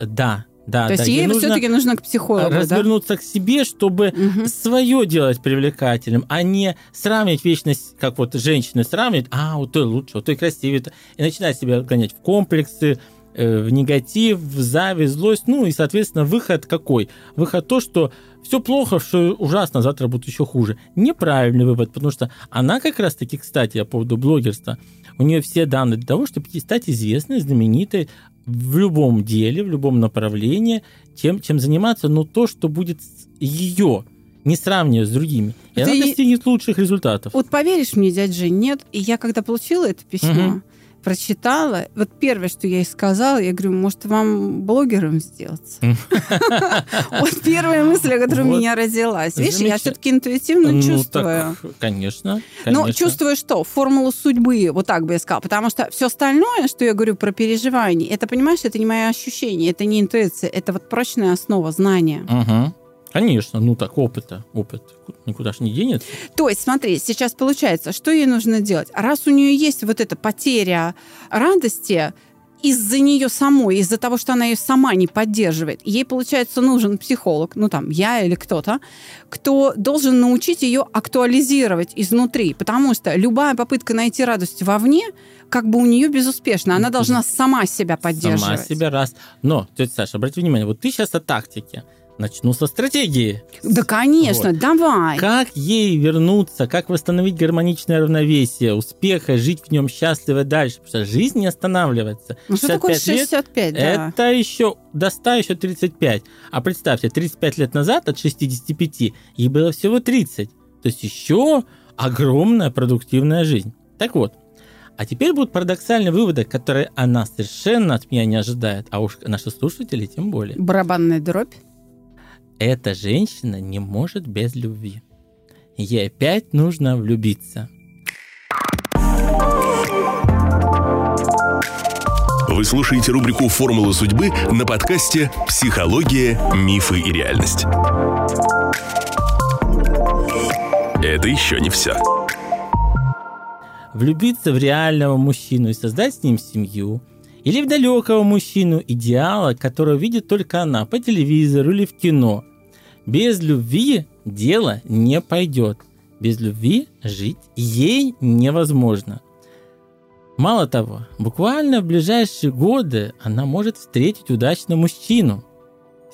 Да, да, То есть да. ей нужно все-таки нужно к психологу, да? развернуться к себе, чтобы Мгм. свое делать привлекательным, а не сравнивать вечно, с- как вот женщины сравнивают, а, у той лучше, у той красивее, и начинать себя гонять в комплексы, э, в негатив, в зависть, злость, ну и, соответственно, выход какой? Выход то, что все плохо, что ужасно, завтра будет еще хуже. Неправильный вывод, потому что она как раз-таки, кстати, по поводу блогерства, у нее все данные для того, чтобы стать известной, знаменитой в любом деле, в любом направлении, чем, чем заниматься, но то, что будет ее, не сравнивая с другими. И Ты- она достигнет лучших результатов. Вот поверишь мне, дядь Жень, нет? И я когда получила это письмо, Мгм. Прочитала, вот первое, что я ей сказала, я говорю, может, вам блогером сделаться? Вот первая мысль, которая у меня родилась. Видишь, я все-таки интуитивно Ну, чувствую. конечно, Но конечно. чувствую что? Формулу судьбы, вот так бы я сказала. Потому что все остальное, что я говорю про переживания, это, понимаешь, это не мои ощущения, это не интуиция, это вот прочная основа знания. Конечно, ну так опыта, опыт никуда ж не денется. То есть, смотри, сейчас получается, что ей нужно делать? Раз у нее есть вот эта потеря радости, из-за нее самой, из-за того, что она ее сама не поддерживает, ей, получается, нужен психолог, ну там, я или кто-то, кто должен научить ее актуализировать изнутри, потому что любая попытка найти радость вовне, как бы у нее безуспешна, она должна сама себя поддерживать. Сама себя раз. Но, тетя Саша, обрати внимание, вот ты сейчас о тактике. Начну со стратегии. Да, конечно, давай. Как ей вернуться, как восстановить гармоничное равновесие, успеха, жить в нем счастливо дальше. Потому что жизнь не останавливается. Ну что такое 65 лет 65, да? Это еще до 100 еще 35. А представьте, 35 лет назад от 65 ей было всего 30. То есть еще огромная продуктивная жизнь. Так вот, а теперь будут парадоксальные выводы, которые она совершенно от меня не ожидает, а уж наши слушатели тем более. Барабанная дробь. Эта женщина не может без любви. Ей опять нужно влюбиться. Вы слушаете рубрику «Формула судьбы» на подкасте «Психология, мифы и реальность». Это еще не все. влюбиться в реального мужчину и создать с ним семью, или в далекого мужчину, идеала, которого видит только она по телевизору или в кино. Без любви дело не пойдет. Без любви жить ей невозможно. Мало того, буквально в ближайшие годы она может встретить удачного мужчину.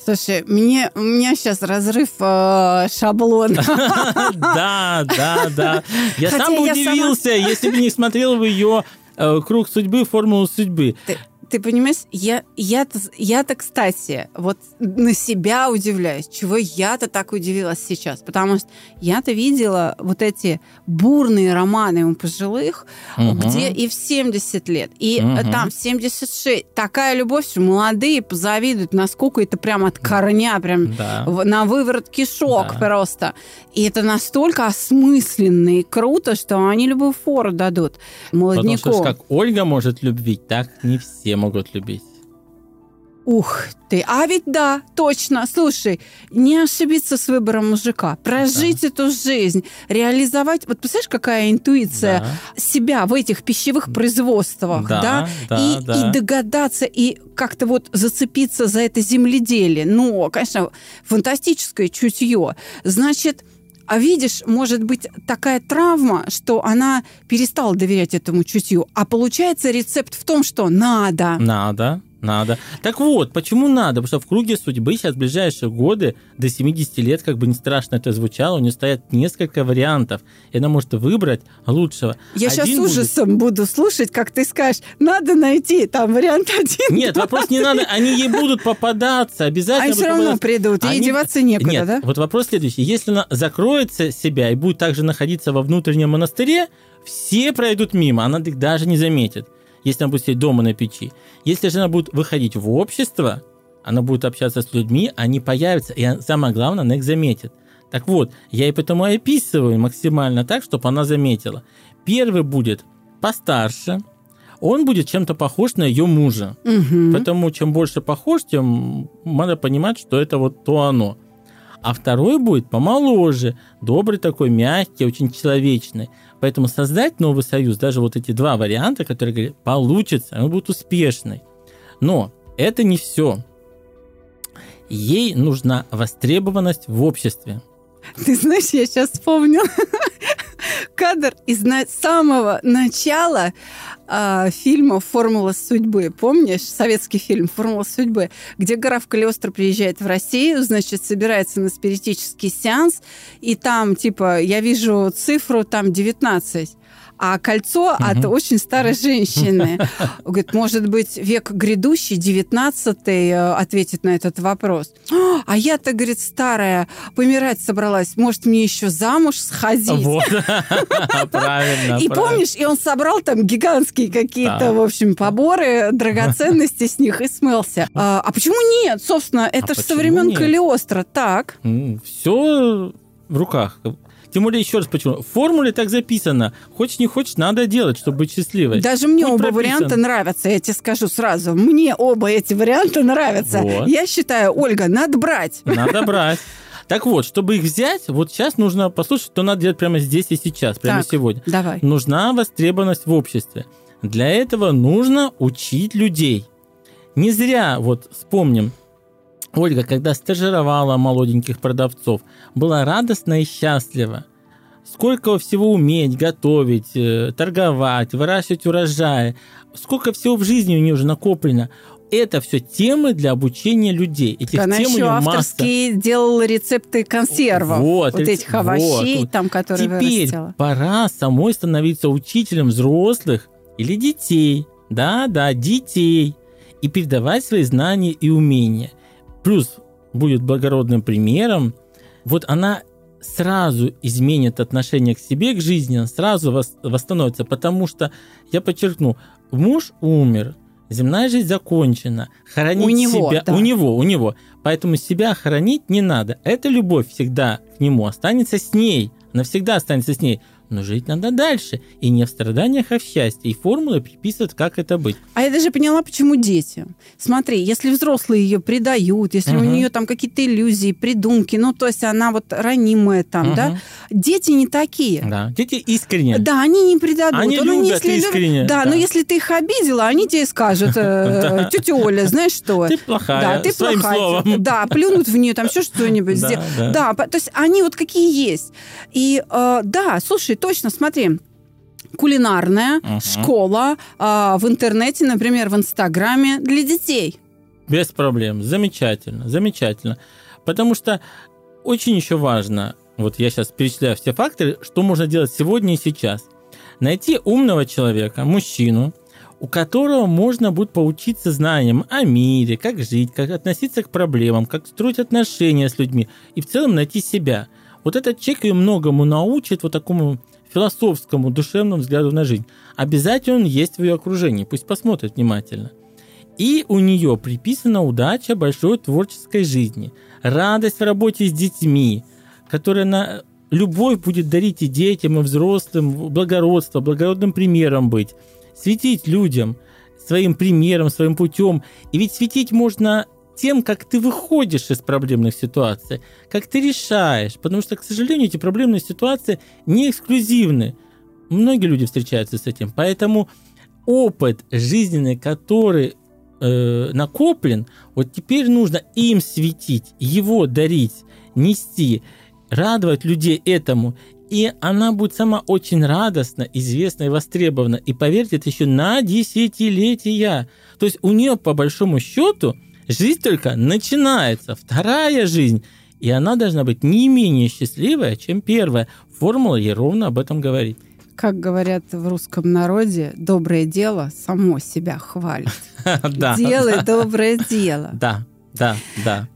Слушай, мне, у меня сейчас разрыв э, шаблона. Да, да, да. Я сам удивился, если бы не смотрел в ее э, круг судьбы, формулу судьбы. Ты, ты понимаешь, я, я-то, я-то, кстати, вот на себя удивляюсь, чего я-то так удивилась сейчас. Потому что я-то видела вот эти бурные романы у пожилых, Мгм. где и в 70 лет, и э, там в 76. Такая любовь, что молодые позавидуют, насколько это прям от корня, прям Да. на выворот кишок Да. просто. И это настолько осмысленно и круто, что они любую фору дадут Потому молодняку. что ж как Ольга может любить, так не все могут любить. Ух ты, а ведь да, точно. Слушай, не ошибиться с выбором мужика, прожить эту жизнь, реализовать. Вот представляешь, какая интуиция Да. себя в этих пищевых производствах, Да, да? да, и, да. и догадаться, и как-то вот зацепиться за это земледелие. Ну, конечно, фантастическое чутье. Значит, а видишь, может быть такая травма, что она перестала доверять этому чутью. А получается рецепт в том, что надо. Надо, надо. Так вот, почему надо? Потому что в круге судьбы сейчас в ближайшие годы, до 70 лет, как бы не страшно это звучало, у нее стоят несколько вариантов, и она может выбрать лучшего. Я сейчас Один будет- ужасом буду слушать, как ты скажешь, надо найти там вариант один. Нет, вопрос не надо, они ей будут попадаться, обязательно Они все равно попадаться. придут, и Они- деваться некуда, Нет, да? вот вопрос следующий. Если она закроется себя и будет также находиться во внутреннем монастыре, все пройдут мимо, она их даже не заметит, если она будет сидеть дома на печи. Если же она будет выходить в общество, она будет общаться с людьми, они появятся, и самое главное, она их заметит. Так вот, я и потому и описываю максимально так, чтобы она заметила. Первый будет постарше, он будет чем-то похож на ее мужа. Мгм. Поэтому чем больше похож, тем надо понимать, что это вот то оно. А второй будет помоложе, добрый такой, мягкий, очень человечный. Поэтому создать новый союз, даже вот эти два варианта, которые говорят, получится, он будет успешный. Но это не все. Ей нужна востребованность в обществе. Ты знаешь, я сейчас вспомнила кадр из самого начала а, фильма «Формула судьбы». Помнишь? Советский фильм «Формула судьбы», где граф Калиостро приезжает в Россию, значит, собирается на спиритический сеанс, и там, типа, я вижу цифру, там 19. А кольцо от очень старой женщины. Говорит, может быть, век грядущий, 19-й, э, ответит на этот вопрос. А я-то, говорит, старая, помирать собралась. Может, мне еще замуж сходить? Вот. Правильно. И помнишь, и он собрал там гигантские какие-то, в общем, поборы, драгоценности с них и смылся. А, а почему нет? Собственно, это же со времен? Калиостро. Так. Все в руках. Тем более, еще раз почему. В формуле так записано. Хочешь, не хочешь, надо делать, чтобы быть счастливой. Даже мне Путь оба прописан. варианта нравятся, я тебе скажу сразу. Мне оба эти варианта нравятся. Вот. Я считаю, Ольга, надо брать. Надо брать. Так вот, чтобы их взять, вот сейчас нужно послушать, что надо делать прямо здесь и сейчас, прямо Так. сегодня. Давай. Нужна востребованность в обществе. Для этого нужно учить людей. Не зря, вот вспомним, Ольга, когда стажировала молоденьких продавцов, была радостна и счастлива. Сколько всего уметь, готовить, э, торговать, выращивать урожаи. Сколько всего в жизни у нее уже накоплено. Это все темы для обучения людей. Этих Она тем у еще нее масса. авторские делала рецепты консервов. Вот, Вот, этих овощей, вот. там, которые Теперь вырастила. пора самой становиться учителем взрослых или детей. Да, да, детей. И передавать свои знания и умения. Плюс будет благородным примером. Вот она сразу изменит отношение к себе, к жизни, она сразу вос- восстановится, потому что, я подчеркну, муж умер, земная жизнь закончена, хоронить У него, себя, да. у него, у него, поэтому себя хоронить не надо. Эта любовь всегда к нему останется с ней, навсегда останется с ней. Но жить надо дальше. И не в страданиях, а в счастье. И формулы приписывают, как это быть. А я даже поняла, почему дети. Смотри, если взрослые ее предают, если у Мгм. нее там какие-то иллюзии, придумки, ну, то есть она вот ранимая там, Мгм. да, дети не такие. Да. Дети искренне. Да, они не предадут. Они Ну, любят если искренне, Да, да. но если ты их обидела, они тебе скажут, э, тетя Оля, знаешь что? Ты плохая. Да, ты плохая. Да, плюнут в нее, там еще что-нибудь Да, то есть они вот какие есть. И э, да, слушай, точно, смотри, кулинарная Мгм. школа а, в интернете, например, в Инстаграме для детей. Без проблем. Замечательно, замечательно. Потому что очень еще важно, вот я сейчас перечисляю все факторы, что можно делать сегодня и сейчас. Найти умного человека, мужчину, у которого можно будет поучиться знаниям о мире, как жить, как относиться к проблемам, как строить отношения с людьми и в целом найти себя. Вот этот человек ее многому научит вот такому философскому, душевному взгляду на жизнь. Обязательно он есть в ее окружении, пусть посмотрит внимательно. И у нее приписана удача большой творческой жизни, радость в работе с детьми, которая на любовь будет дарить и детям, и взрослым, благородство, благородным примером быть, светить людям своим примером, своим путем. И ведь светить можно тем, как ты выходишь из проблемных ситуаций, как ты решаешь, потому что, к сожалению, эти проблемные ситуации не эксклюзивны. Многие люди встречаются с этим, поэтому опыт жизненный, который э, накоплен, вот теперь нужно им светить, его дарить, нести, радовать людей этому. И она будет сама очень радостна, известна и востребована. И поверьте, это еще на десятилетия. То есть у нее, по большому счету, жизнь только начинается, вторая жизнь. И она должна быть не менее счастливая, чем первая. Формула ей ровно об этом говорит. Как говорят в русском народе, доброе дело само себя хвалит. Да. Делай доброе дело. Да, да, да.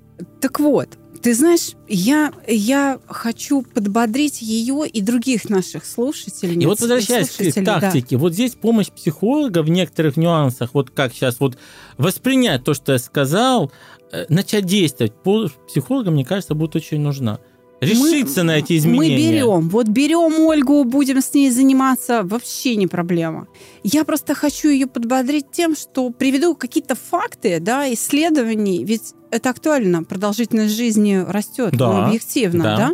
Так вот, ты знаешь, я, я хочу подбодрить ее и других наших слушателей. И вот возвращаясь к тактике, вот здесь помощь психолога в некоторых нюансах, вот как сейчас вот воспринять то, что я сказал, э, начать действовать, по- психолога, мне кажется, будет очень нужна. Решиться на эти изменения. Мы берем, вот берем Ольгу, будем с ней заниматься, вообще не проблема. Я просто хочу ее подбодрить тем, что приведу какие-то факты, да, исследований, ведь это актуально, продолжительность жизни растет, Да, ну, объективно, да. да.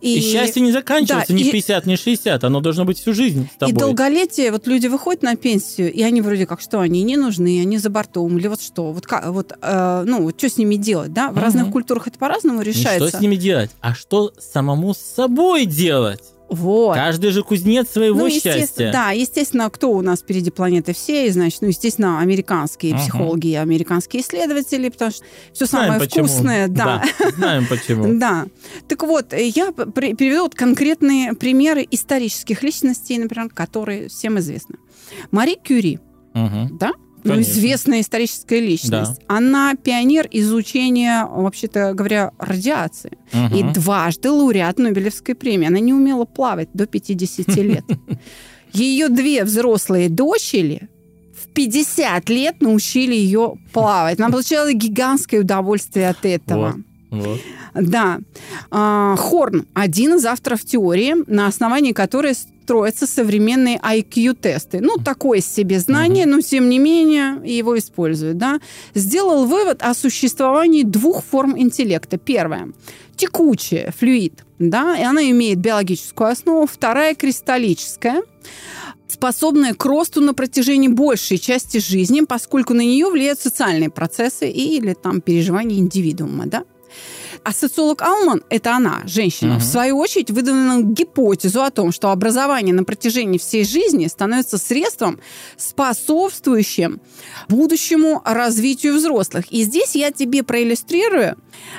И, счастье не заканчивается да, ни и- 50, ни 60, оно должно быть всю жизнь с И тобой. долголетие, вот люди выходят на пенсию, и они вроде как что, они не нужны, они за бортом, или вот что, вот как, вот, э, ну, вот что с ними делать, да? В Мгм. разных культурах это по-разному Не решается. что с ними делать, а что самому с собой делать. Вот. Каждый же кузнец своего ну, счастья. Да, естественно, кто у нас впереди планеты всей, значит, ну, естественно, американские Ага. психологи и американские исследователи, потому что все Знаем самое почему. вкусное, да. Знаем почему. Да. Так вот, я приведу вот конкретные примеры исторических личностей, например, которые всем известны. Мари Кюри, Мгм. да? Ну, Конечно. известная историческая личность. Она пионер изучения, вообще-то говоря, радиации. Мгм. И дважды лауреат Нобелевской премии. Она не умела плавать до 50 лет. Ее две взрослые дочери в 50 лет научили ее плавать. Она получала гигантское удовольствие от этого. Вот. Да. А, Хорн – один из авторов теории, на основании которой строятся современные IQ-тесты. Ну, такое себе знание, но тем не менее его используют. Да? Сделал вывод о существовании двух форм интеллекта. Первая – текучая, флюид, да, и она имеет биологическую основу. Вторая – кристаллическая способная к росту на протяжении большей части жизни, поскольку на нее влияют социальные процессы и, или там переживания индивидуума, да. А социолог Алман, это она, женщина, Мгм. в свою очередь выдвинула гипотезу о том, что образование на протяжении всей жизни становится средством, способствующим будущему развитию взрослых. И здесь я тебе проиллюстрирую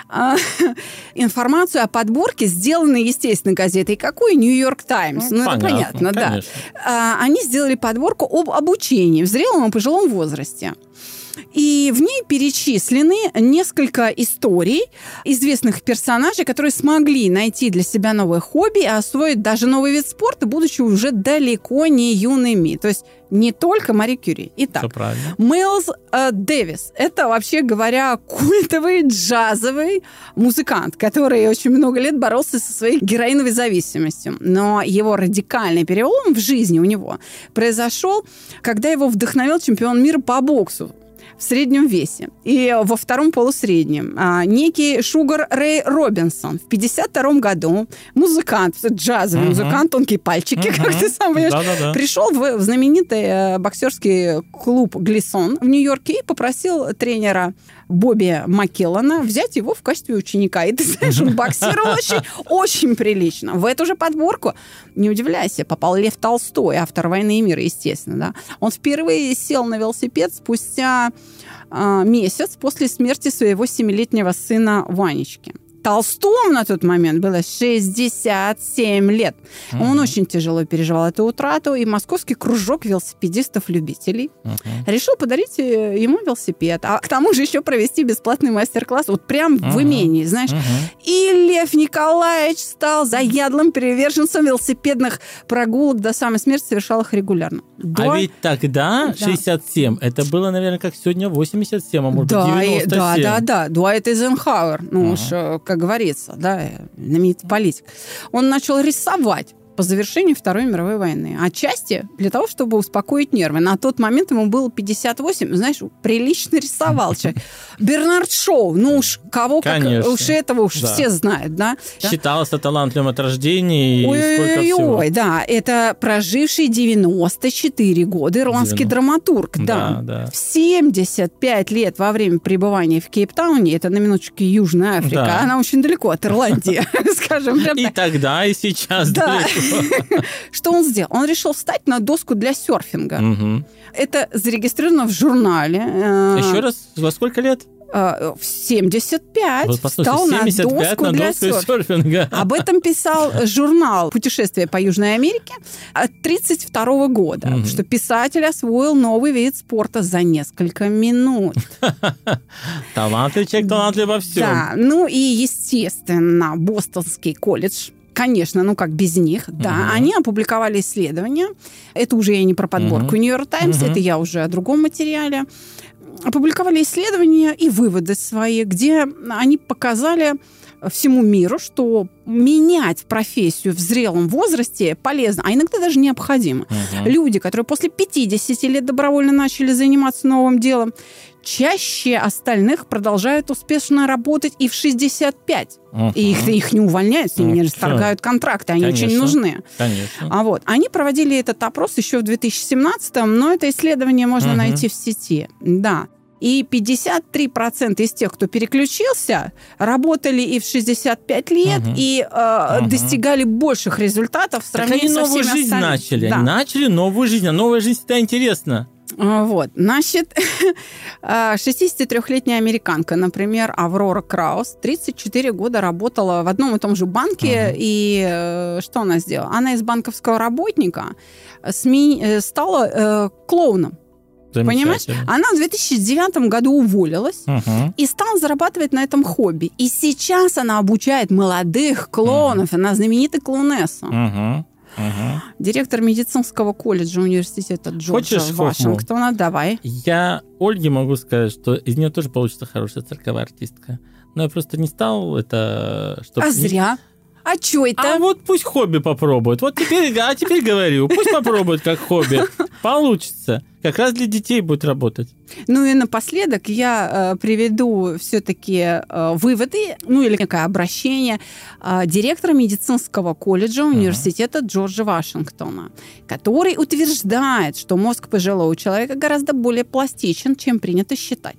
а, информацию о подборке, сделанной, естественно, газетой какой? Нью-Йорк Таймс. Ну, это понятно, да. конечно. А, они сделали подборку об обучении в зрелом и пожилом возрасте. И в ней перечислены несколько историй известных персонажей, которые смогли найти для себя новое хобби и освоить даже новый вид спорта, будучи уже далеко не юными. То есть не только Мари Кюри. Итак. Мэлс э, Дэвис. Это, вообще говоря, культовый джазовый музыкант, который очень много лет боролся со своей героиновой зависимостью. Но его радикальный перелом в жизни у него произошел, когда его вдохновил чемпион мира по боксу в среднем весе и во втором полусреднем. А, некий Шугар Рэй Робинсон в 52 году музыкант, джазовый Мгм. музыкант, тонкие пальчики, как Мгм. ты сам понимаешь, Да-да-да. пришел в, в знаменитый э, боксерский клуб Глисон в Нью-Йорке и попросил тренера Бобби Маккеллана взять его в качестве ученика. И ты знаешь, он боксировал очень, очень прилично. В эту же подборку, не удивляйся, попал Лев Толстой, автор «Войны и мира», естественно. Да? Он впервые сел на велосипед спустя а, месяц после смерти своего семилетнего сына Ванечки. Толстому на тот момент было 67 лет. Он Мгм. очень тяжело переживал эту утрату, и московский кружок велосипедистов-любителей Мгм. решил подарить э, ему велосипед, а к тому же еще провести бесплатный мастер-класс, вот прям в Мгм. имении, знаешь. Мгм. И Лев Николаевич стал заядлым приверженцем велосипедных прогулок до самой смерти, совершал их регулярно. До- А ведь тогда Да. 67, это было, наверное, как сегодня 87, а может да, быть и- 97. да, да, да. Дуайт Эйзенхауэр, ну Ага. уж, как говорится, да, э, знаменитый политик. Он начал рисовать по завершении Второй мировой войны. Отчасти для того, чтобы успокоить нервы. На тот момент ему было 58. Знаешь, прилично рисовал человек. Бернард Шоу. Ну уж кого как... Конечно. Уж этого уж Да. все знают, да? Считался талантливым от рождения и сколько всего. Ой-ой-ой, да, это проживший 94 года ирландский 90. драматург, да. Да, да. В 75 лет во время пребывания в Кейптауне, это на минуточку Южная Африка, Да. она очень далеко от Ирландии, скажем прям И тогда, и сейчас Да. далеко. Что он сделал? Он решил встать на доску для серфинга. Это зарегистрировано в журнале. э, Еще раз, во сколько лет? э, В 75 Вот послушай, встал на 75 доску на для доску серфинга. серфинга. Об этом писал журнал «Путешествие по Южной Америке» от 1932 года, Мгм. что писатель освоил новый вид спорта за несколько минут. Талантливый человек, талантлив во всем. Да, ну и, естественно, Бостонский колледж Конечно, ну как без них, да. Мгм. Они опубликовали исследование. Это уже я не про подборку Мгм. Нью-Йорк Таймс, Мгм. это я уже о другом материале. Опубликовали исследования и выводы свои, где они показали всему миру, что менять профессию в зрелом возрасте полезно, а иногда даже необходимо. Мгм. Люди, которые после 50 лет добровольно начали заниматься новым делом, чаще остальных продолжают успешно работать и в 65. Мгм. И их, их не увольняют, с ними Ну, не расторгают контракты, они очень Конечно. нужны. Конечно. А вот, они проводили этот опрос еще в 2017-м, но это исследование можно Мгм. найти в сети. Да. И 53% из тех, кто переключился, работали и в 65 лет, Мгм. и э, Мгм. достигали больших результатов в Так сравнении они со новую всеми жизнь остальными. начали. Да. Они начали новую жизнь. А новая жизнь всегда интересна. А, Вот, значит, 63-летняя американка, например, Аврора Краус, 34 года работала в одном и том же банке, Мгм. и э, что она сделала? Она из банковского работника сме- э, стала э, клоуном, понимаешь? Она в 2009 году уволилась, Мгм. и стала зарабатывать на этом хобби. И сейчас она обучает молодых клоунов, она знаменитая клоунесса. Мгм. Мгм. Директор медицинского колледжа университета Джорджа Хочешь? Вашингтона. Давай. Я Ольге могу сказать, что из нее тоже получится хорошая цирковая артистка. Но я просто не стал это... Чтоб А не- зря. А чё это? А вот пусть хобби попробует. Вот теперь, а теперь говорю, пусть попробует как хобби. Получится. Как раз для детей будет работать. Ну и напоследок я э, приведу все-таки выводы, ну или некое обращение э, директора медицинского колледжа университета Джорджа Вашингтона, который утверждает, что мозг пожилого человека гораздо более пластичен, чем принято считать.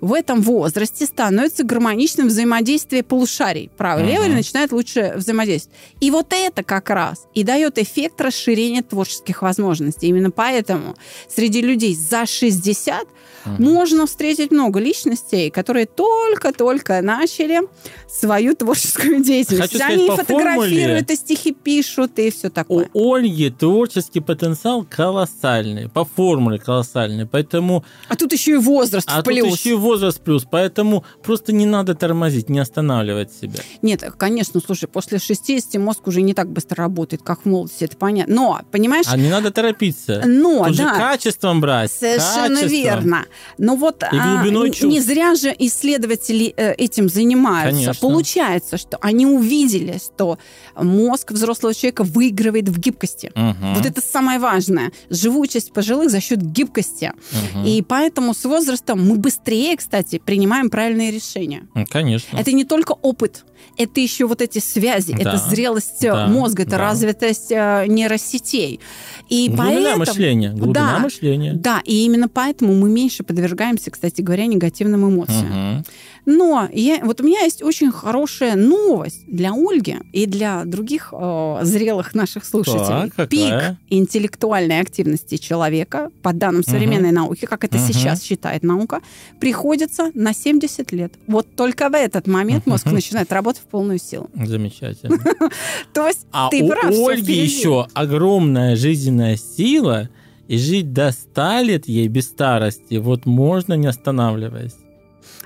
В этом возрасте становится гармоничным взаимодействие полушарий. Правый и левый Мгм. начинают лучше взаимодействовать. И вот это как раз и дает эффект расширения творческих возможностей. Именно поэтому среди людей за 60 Мгм. можно встретить много личностей, которые только-только начали свою творческую деятельность. Хочу сказать, Они по фотографируют, формуле- и стихи пишут, и все У такое. Ольги творческий потенциал колоссальный, по формуле колоссальный, поэтому... А тут еще и возраст А плюс. тут еще и возраст плюс, поэтому просто не надо тормозить, не останавливать себя. Нет, конечно, слушай, после 60 мозг уже не так быстро работает, как в молодости, это понятно. Но, понимаешь, А не надо торопиться. но, Тут да, качеством брать. Совершенно качеством. верно. Но вот И глубиной а, не зря же исследователи э, этим занимаются. Конечно. Получается, что они увидели, что мозг взрослого человека выигрывает в гибкости. Мгм. Вот это самое важное. Живучесть пожилых за счет гибкости. Мгм. И поэтому с возрастом мы быстрее, кстати, принимаем правильные решения. Ну, Конечно. Это не только опыт, это еще вот эти связи, Да, это зрелость э, да, мозга, это да. развитость э, нейросетей. И Глубина поэтому... мышления. Глубина Да, мышления. Да, и именно поэтому мы меньше подвергаемся, кстати говоря, негативным эмоциям. Мгм. Но я, вот у меня есть очень хорошая новость для Ольги и для других э, зрелых наших слушателей. Так, Пик интеллектуальной активности человека, по данным современной науки, как это Мгм. сейчас считает наука, приходится на 70 лет. Вот только в этот момент мозг начинает работать в полную силу. Замечательно. То есть А ты у прав, что Ольги еще огромная жизненная сила, и жить до 100 лет ей без старости, вот можно не останавливаясь.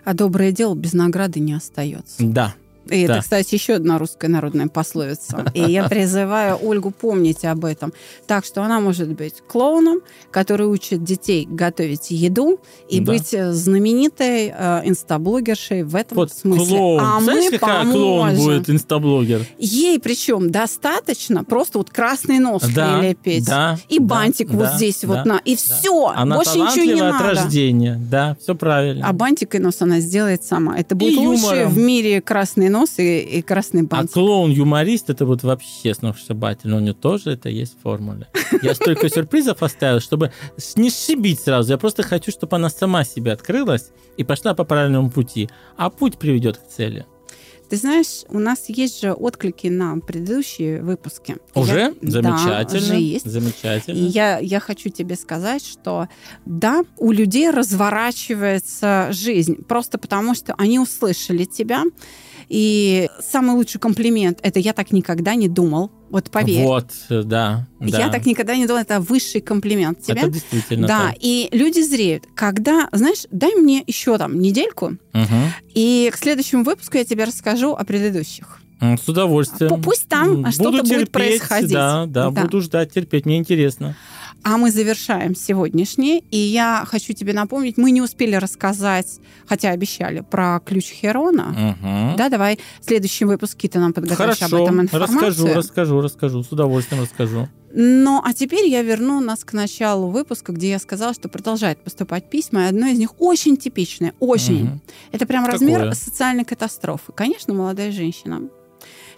А доброе дело без награды не остается. Да. И Да. это, кстати, еще одна русская народная пословица. И я призываю Ольгу помнить об этом. Так что она может быть клоуном, который учит детей готовить еду и Да. быть э, знаменитой э, инстаблогершей в этом Вот смысле. клоун. А Знаешь, мы какая клоун поможем. будет инстаблогер? Ей причем достаточно просто вот красный нос Да, прилепить. да, и да, бантик вот да, здесь да, вот на. И да. все. Она Больше ничего не от надо. рождения. Да, все правильно. А бантик и нос она сделает сама. Это будет лучший в мире красный нос и, и красный А бантик. клоун-юморист это вот вообще сногсшибательно. У него тоже это есть в формуле. Я столько сюрпризов оставил, чтобы не сшибить сразу. Я просто хочу, чтобы она сама себе открылась и пошла по правильному пути. А путь приведет к цели. Ты знаешь, у нас есть же отклики на предыдущие выпуски. Уже? Я- Да, Замечательно. уже есть. И Замечательно. я, я хочу тебе сказать, что да, у людей разворачивается жизнь, просто потому что они услышали тебя. И самый лучший комплимент – это «я так никогда не думал». Вот поверь. Вот, да. да. Я так никогда не думала, это высший комплимент тебе. Это действительно да, так. и люди зреют. Когда, знаешь, дай мне еще там недельку, Мгм. и к следующему выпуску я тебе расскажу о предыдущих. С удовольствием. Пу- пусть там М, что-то будет происходить. Да, да, Да. буду ждать, терпеть. Мне интересно. А мы завершаем сегодняшний. И я хочу тебе напомнить, мы не успели рассказать, хотя обещали, про ключ Херона. Мгм. Да, давай в следующем выпуске ты нам подготовишь об Хорошо, этом информацию. расскажу, расскажу, расскажу. С удовольствием расскажу. Ну, а теперь я верну нас к началу выпуска, где я сказала, что продолжают поступать письма, и одно из них очень типичное, очень. Мгм. Это прям Какое? размер социальной катастрофы. Конечно, молодая женщина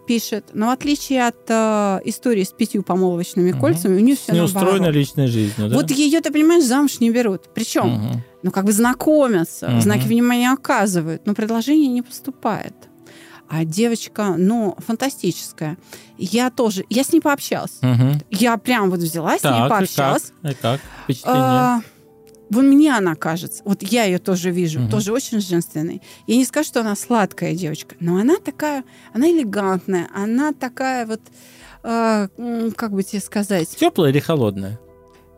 пишет, но в отличие от э, истории с пятью помолвочными кольцами, у нее все Не устроена личной жизнью, да? Вот ее, ты понимаешь, замуж не берут. Причем, Мгм. ну, как бы знакомятся, Мгм. знаки внимания оказывают, но предложение не поступает. А девочка, ну, фантастическая. Я тоже, я с ней пообщалась. Мгм. Я прям вот взяла с ней Так, и как? пообщалась. И как? Впечатление? А, Вон мне она кажется, вот я ее тоже вижу, Мгм. тоже очень женственной. Я не скажу, что она сладкая девочка, но она такая, она элегантная, она такая вот, м, как бы тебе сказать, Теплая или холодная?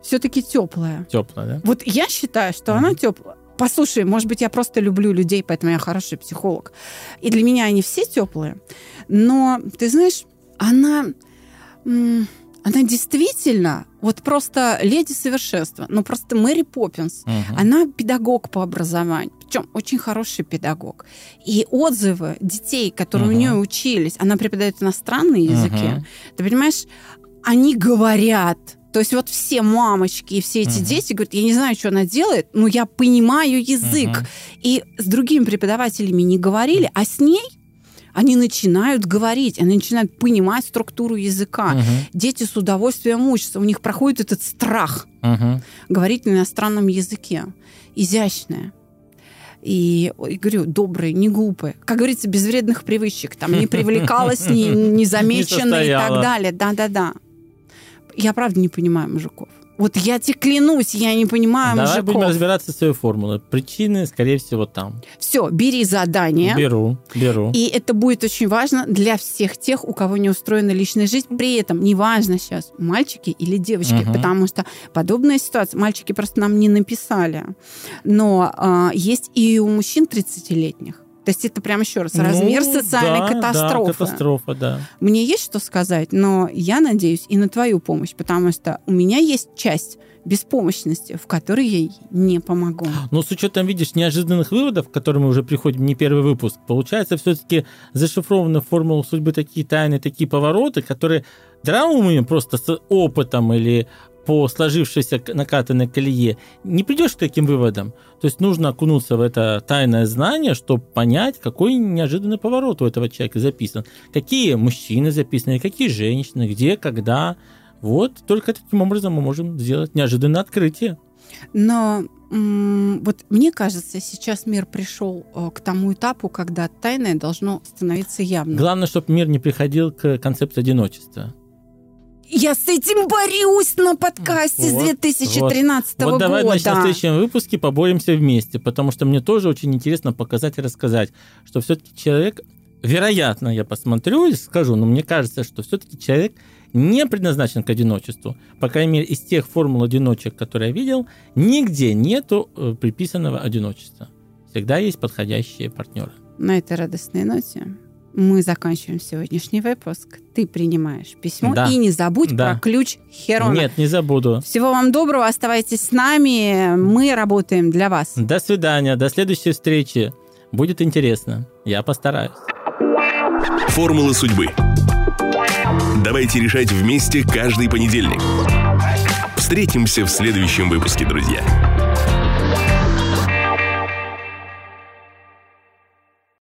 все-таки теплая. Теплая, да? Вот я считаю, что Мгм. она теплая. Послушай, может быть, я просто люблю людей, поэтому я хороший психолог. И для меня они все теплые. Но, ты знаешь, она, м, она действительно вот просто леди совершенства. Ну, просто Мэри Поппинс. Мгм. Она педагог по образованию, причем очень хороший педагог. И отзывы детей, которые Мгм. у нее учились, она преподает иностранные языки. Мгм. Ты понимаешь, они говорят. То есть вот все мамочки и все эти Мгм. дети говорят, я не знаю, что она делает, но я понимаю язык. Мгм. И с другими преподавателями не говорили, а с ней они начинают говорить, они начинают понимать структуру языка. Мгм. Дети с удовольствием учатся, у них проходит этот страх Мгм. говорить на иностранном языке. Изящная. И, ой, говорю, добрые, не глупые. Как говорится, без вредных привычек. Там не привлекалась, не, не замечена и так далее. Да-да-да. Я правда не понимаю мужиков. Вот я тебе клянусь, я не понимаю Давай будем мужиков. разбираться с своей формулой. Причины, скорее всего, там. Все, бери задание. Беру, беру. И это будет очень важно для всех тех, у кого не устроена личная жизнь. При этом неважно сейчас, мальчики или девочки, Мгм. потому что подобная ситуация, мальчики просто нам не написали. Но а, есть и у мужчин 30-летних. То есть это прям еще раз размер Ну, социальной да, катастрофы. Да, катастрофа, да. Мне есть что сказать, но я надеюсь и на твою помощь, потому что у меня есть часть беспомощности, в которой я ей не помогу. Но с учетом, видишь, неожиданных выводов, к которым мы уже приходим не первый выпуск, получается все-таки зашифрованы в формулу судьбы такие тайны, такие повороты, которые драмами просто с опытом или по сложившейся накатанной колее не придешь к таким выводам. То есть нужно окунуться в это тайное знание, чтобы понять, какой неожиданный поворот у этого человека записан. Какие мужчины записаны, какие женщины, где, когда. Вот только таким образом мы можем сделать неожиданное открытие. Но вот мне кажется, сейчас мир пришел э, к тому этапу, когда тайное должно становиться явным. Главное, чтобы мир не приходил к концепции одиночества. Я с этим борюсь на подкасте Вот, с 2013 вот давай, года. значит, на следующем выпуске поборемся вместе, потому что мне тоже очень интересно показать и рассказать, что все-таки человек, вероятно, я посмотрю и скажу, но мне кажется, что все-таки человек не предназначен к одиночеству. По крайней мере, из тех формул одиночек, которые я видел, нигде нету э, приписанного одиночества. Всегда есть подходящие партнеры. На этой радостной ноте мы заканчиваем сегодняшний выпуск. Ты принимаешь письмо Да. и не забудь Да. про ключ Херона. Нет, не забуду. Всего вам доброго, оставайтесь с нами, мы работаем для вас. До свидания, до следующей встречи. Будет интересно. Я постараюсь. Формула судьбы. Давайте решать вместе каждый понедельник. Встретимся в следующем выпуске, друзья.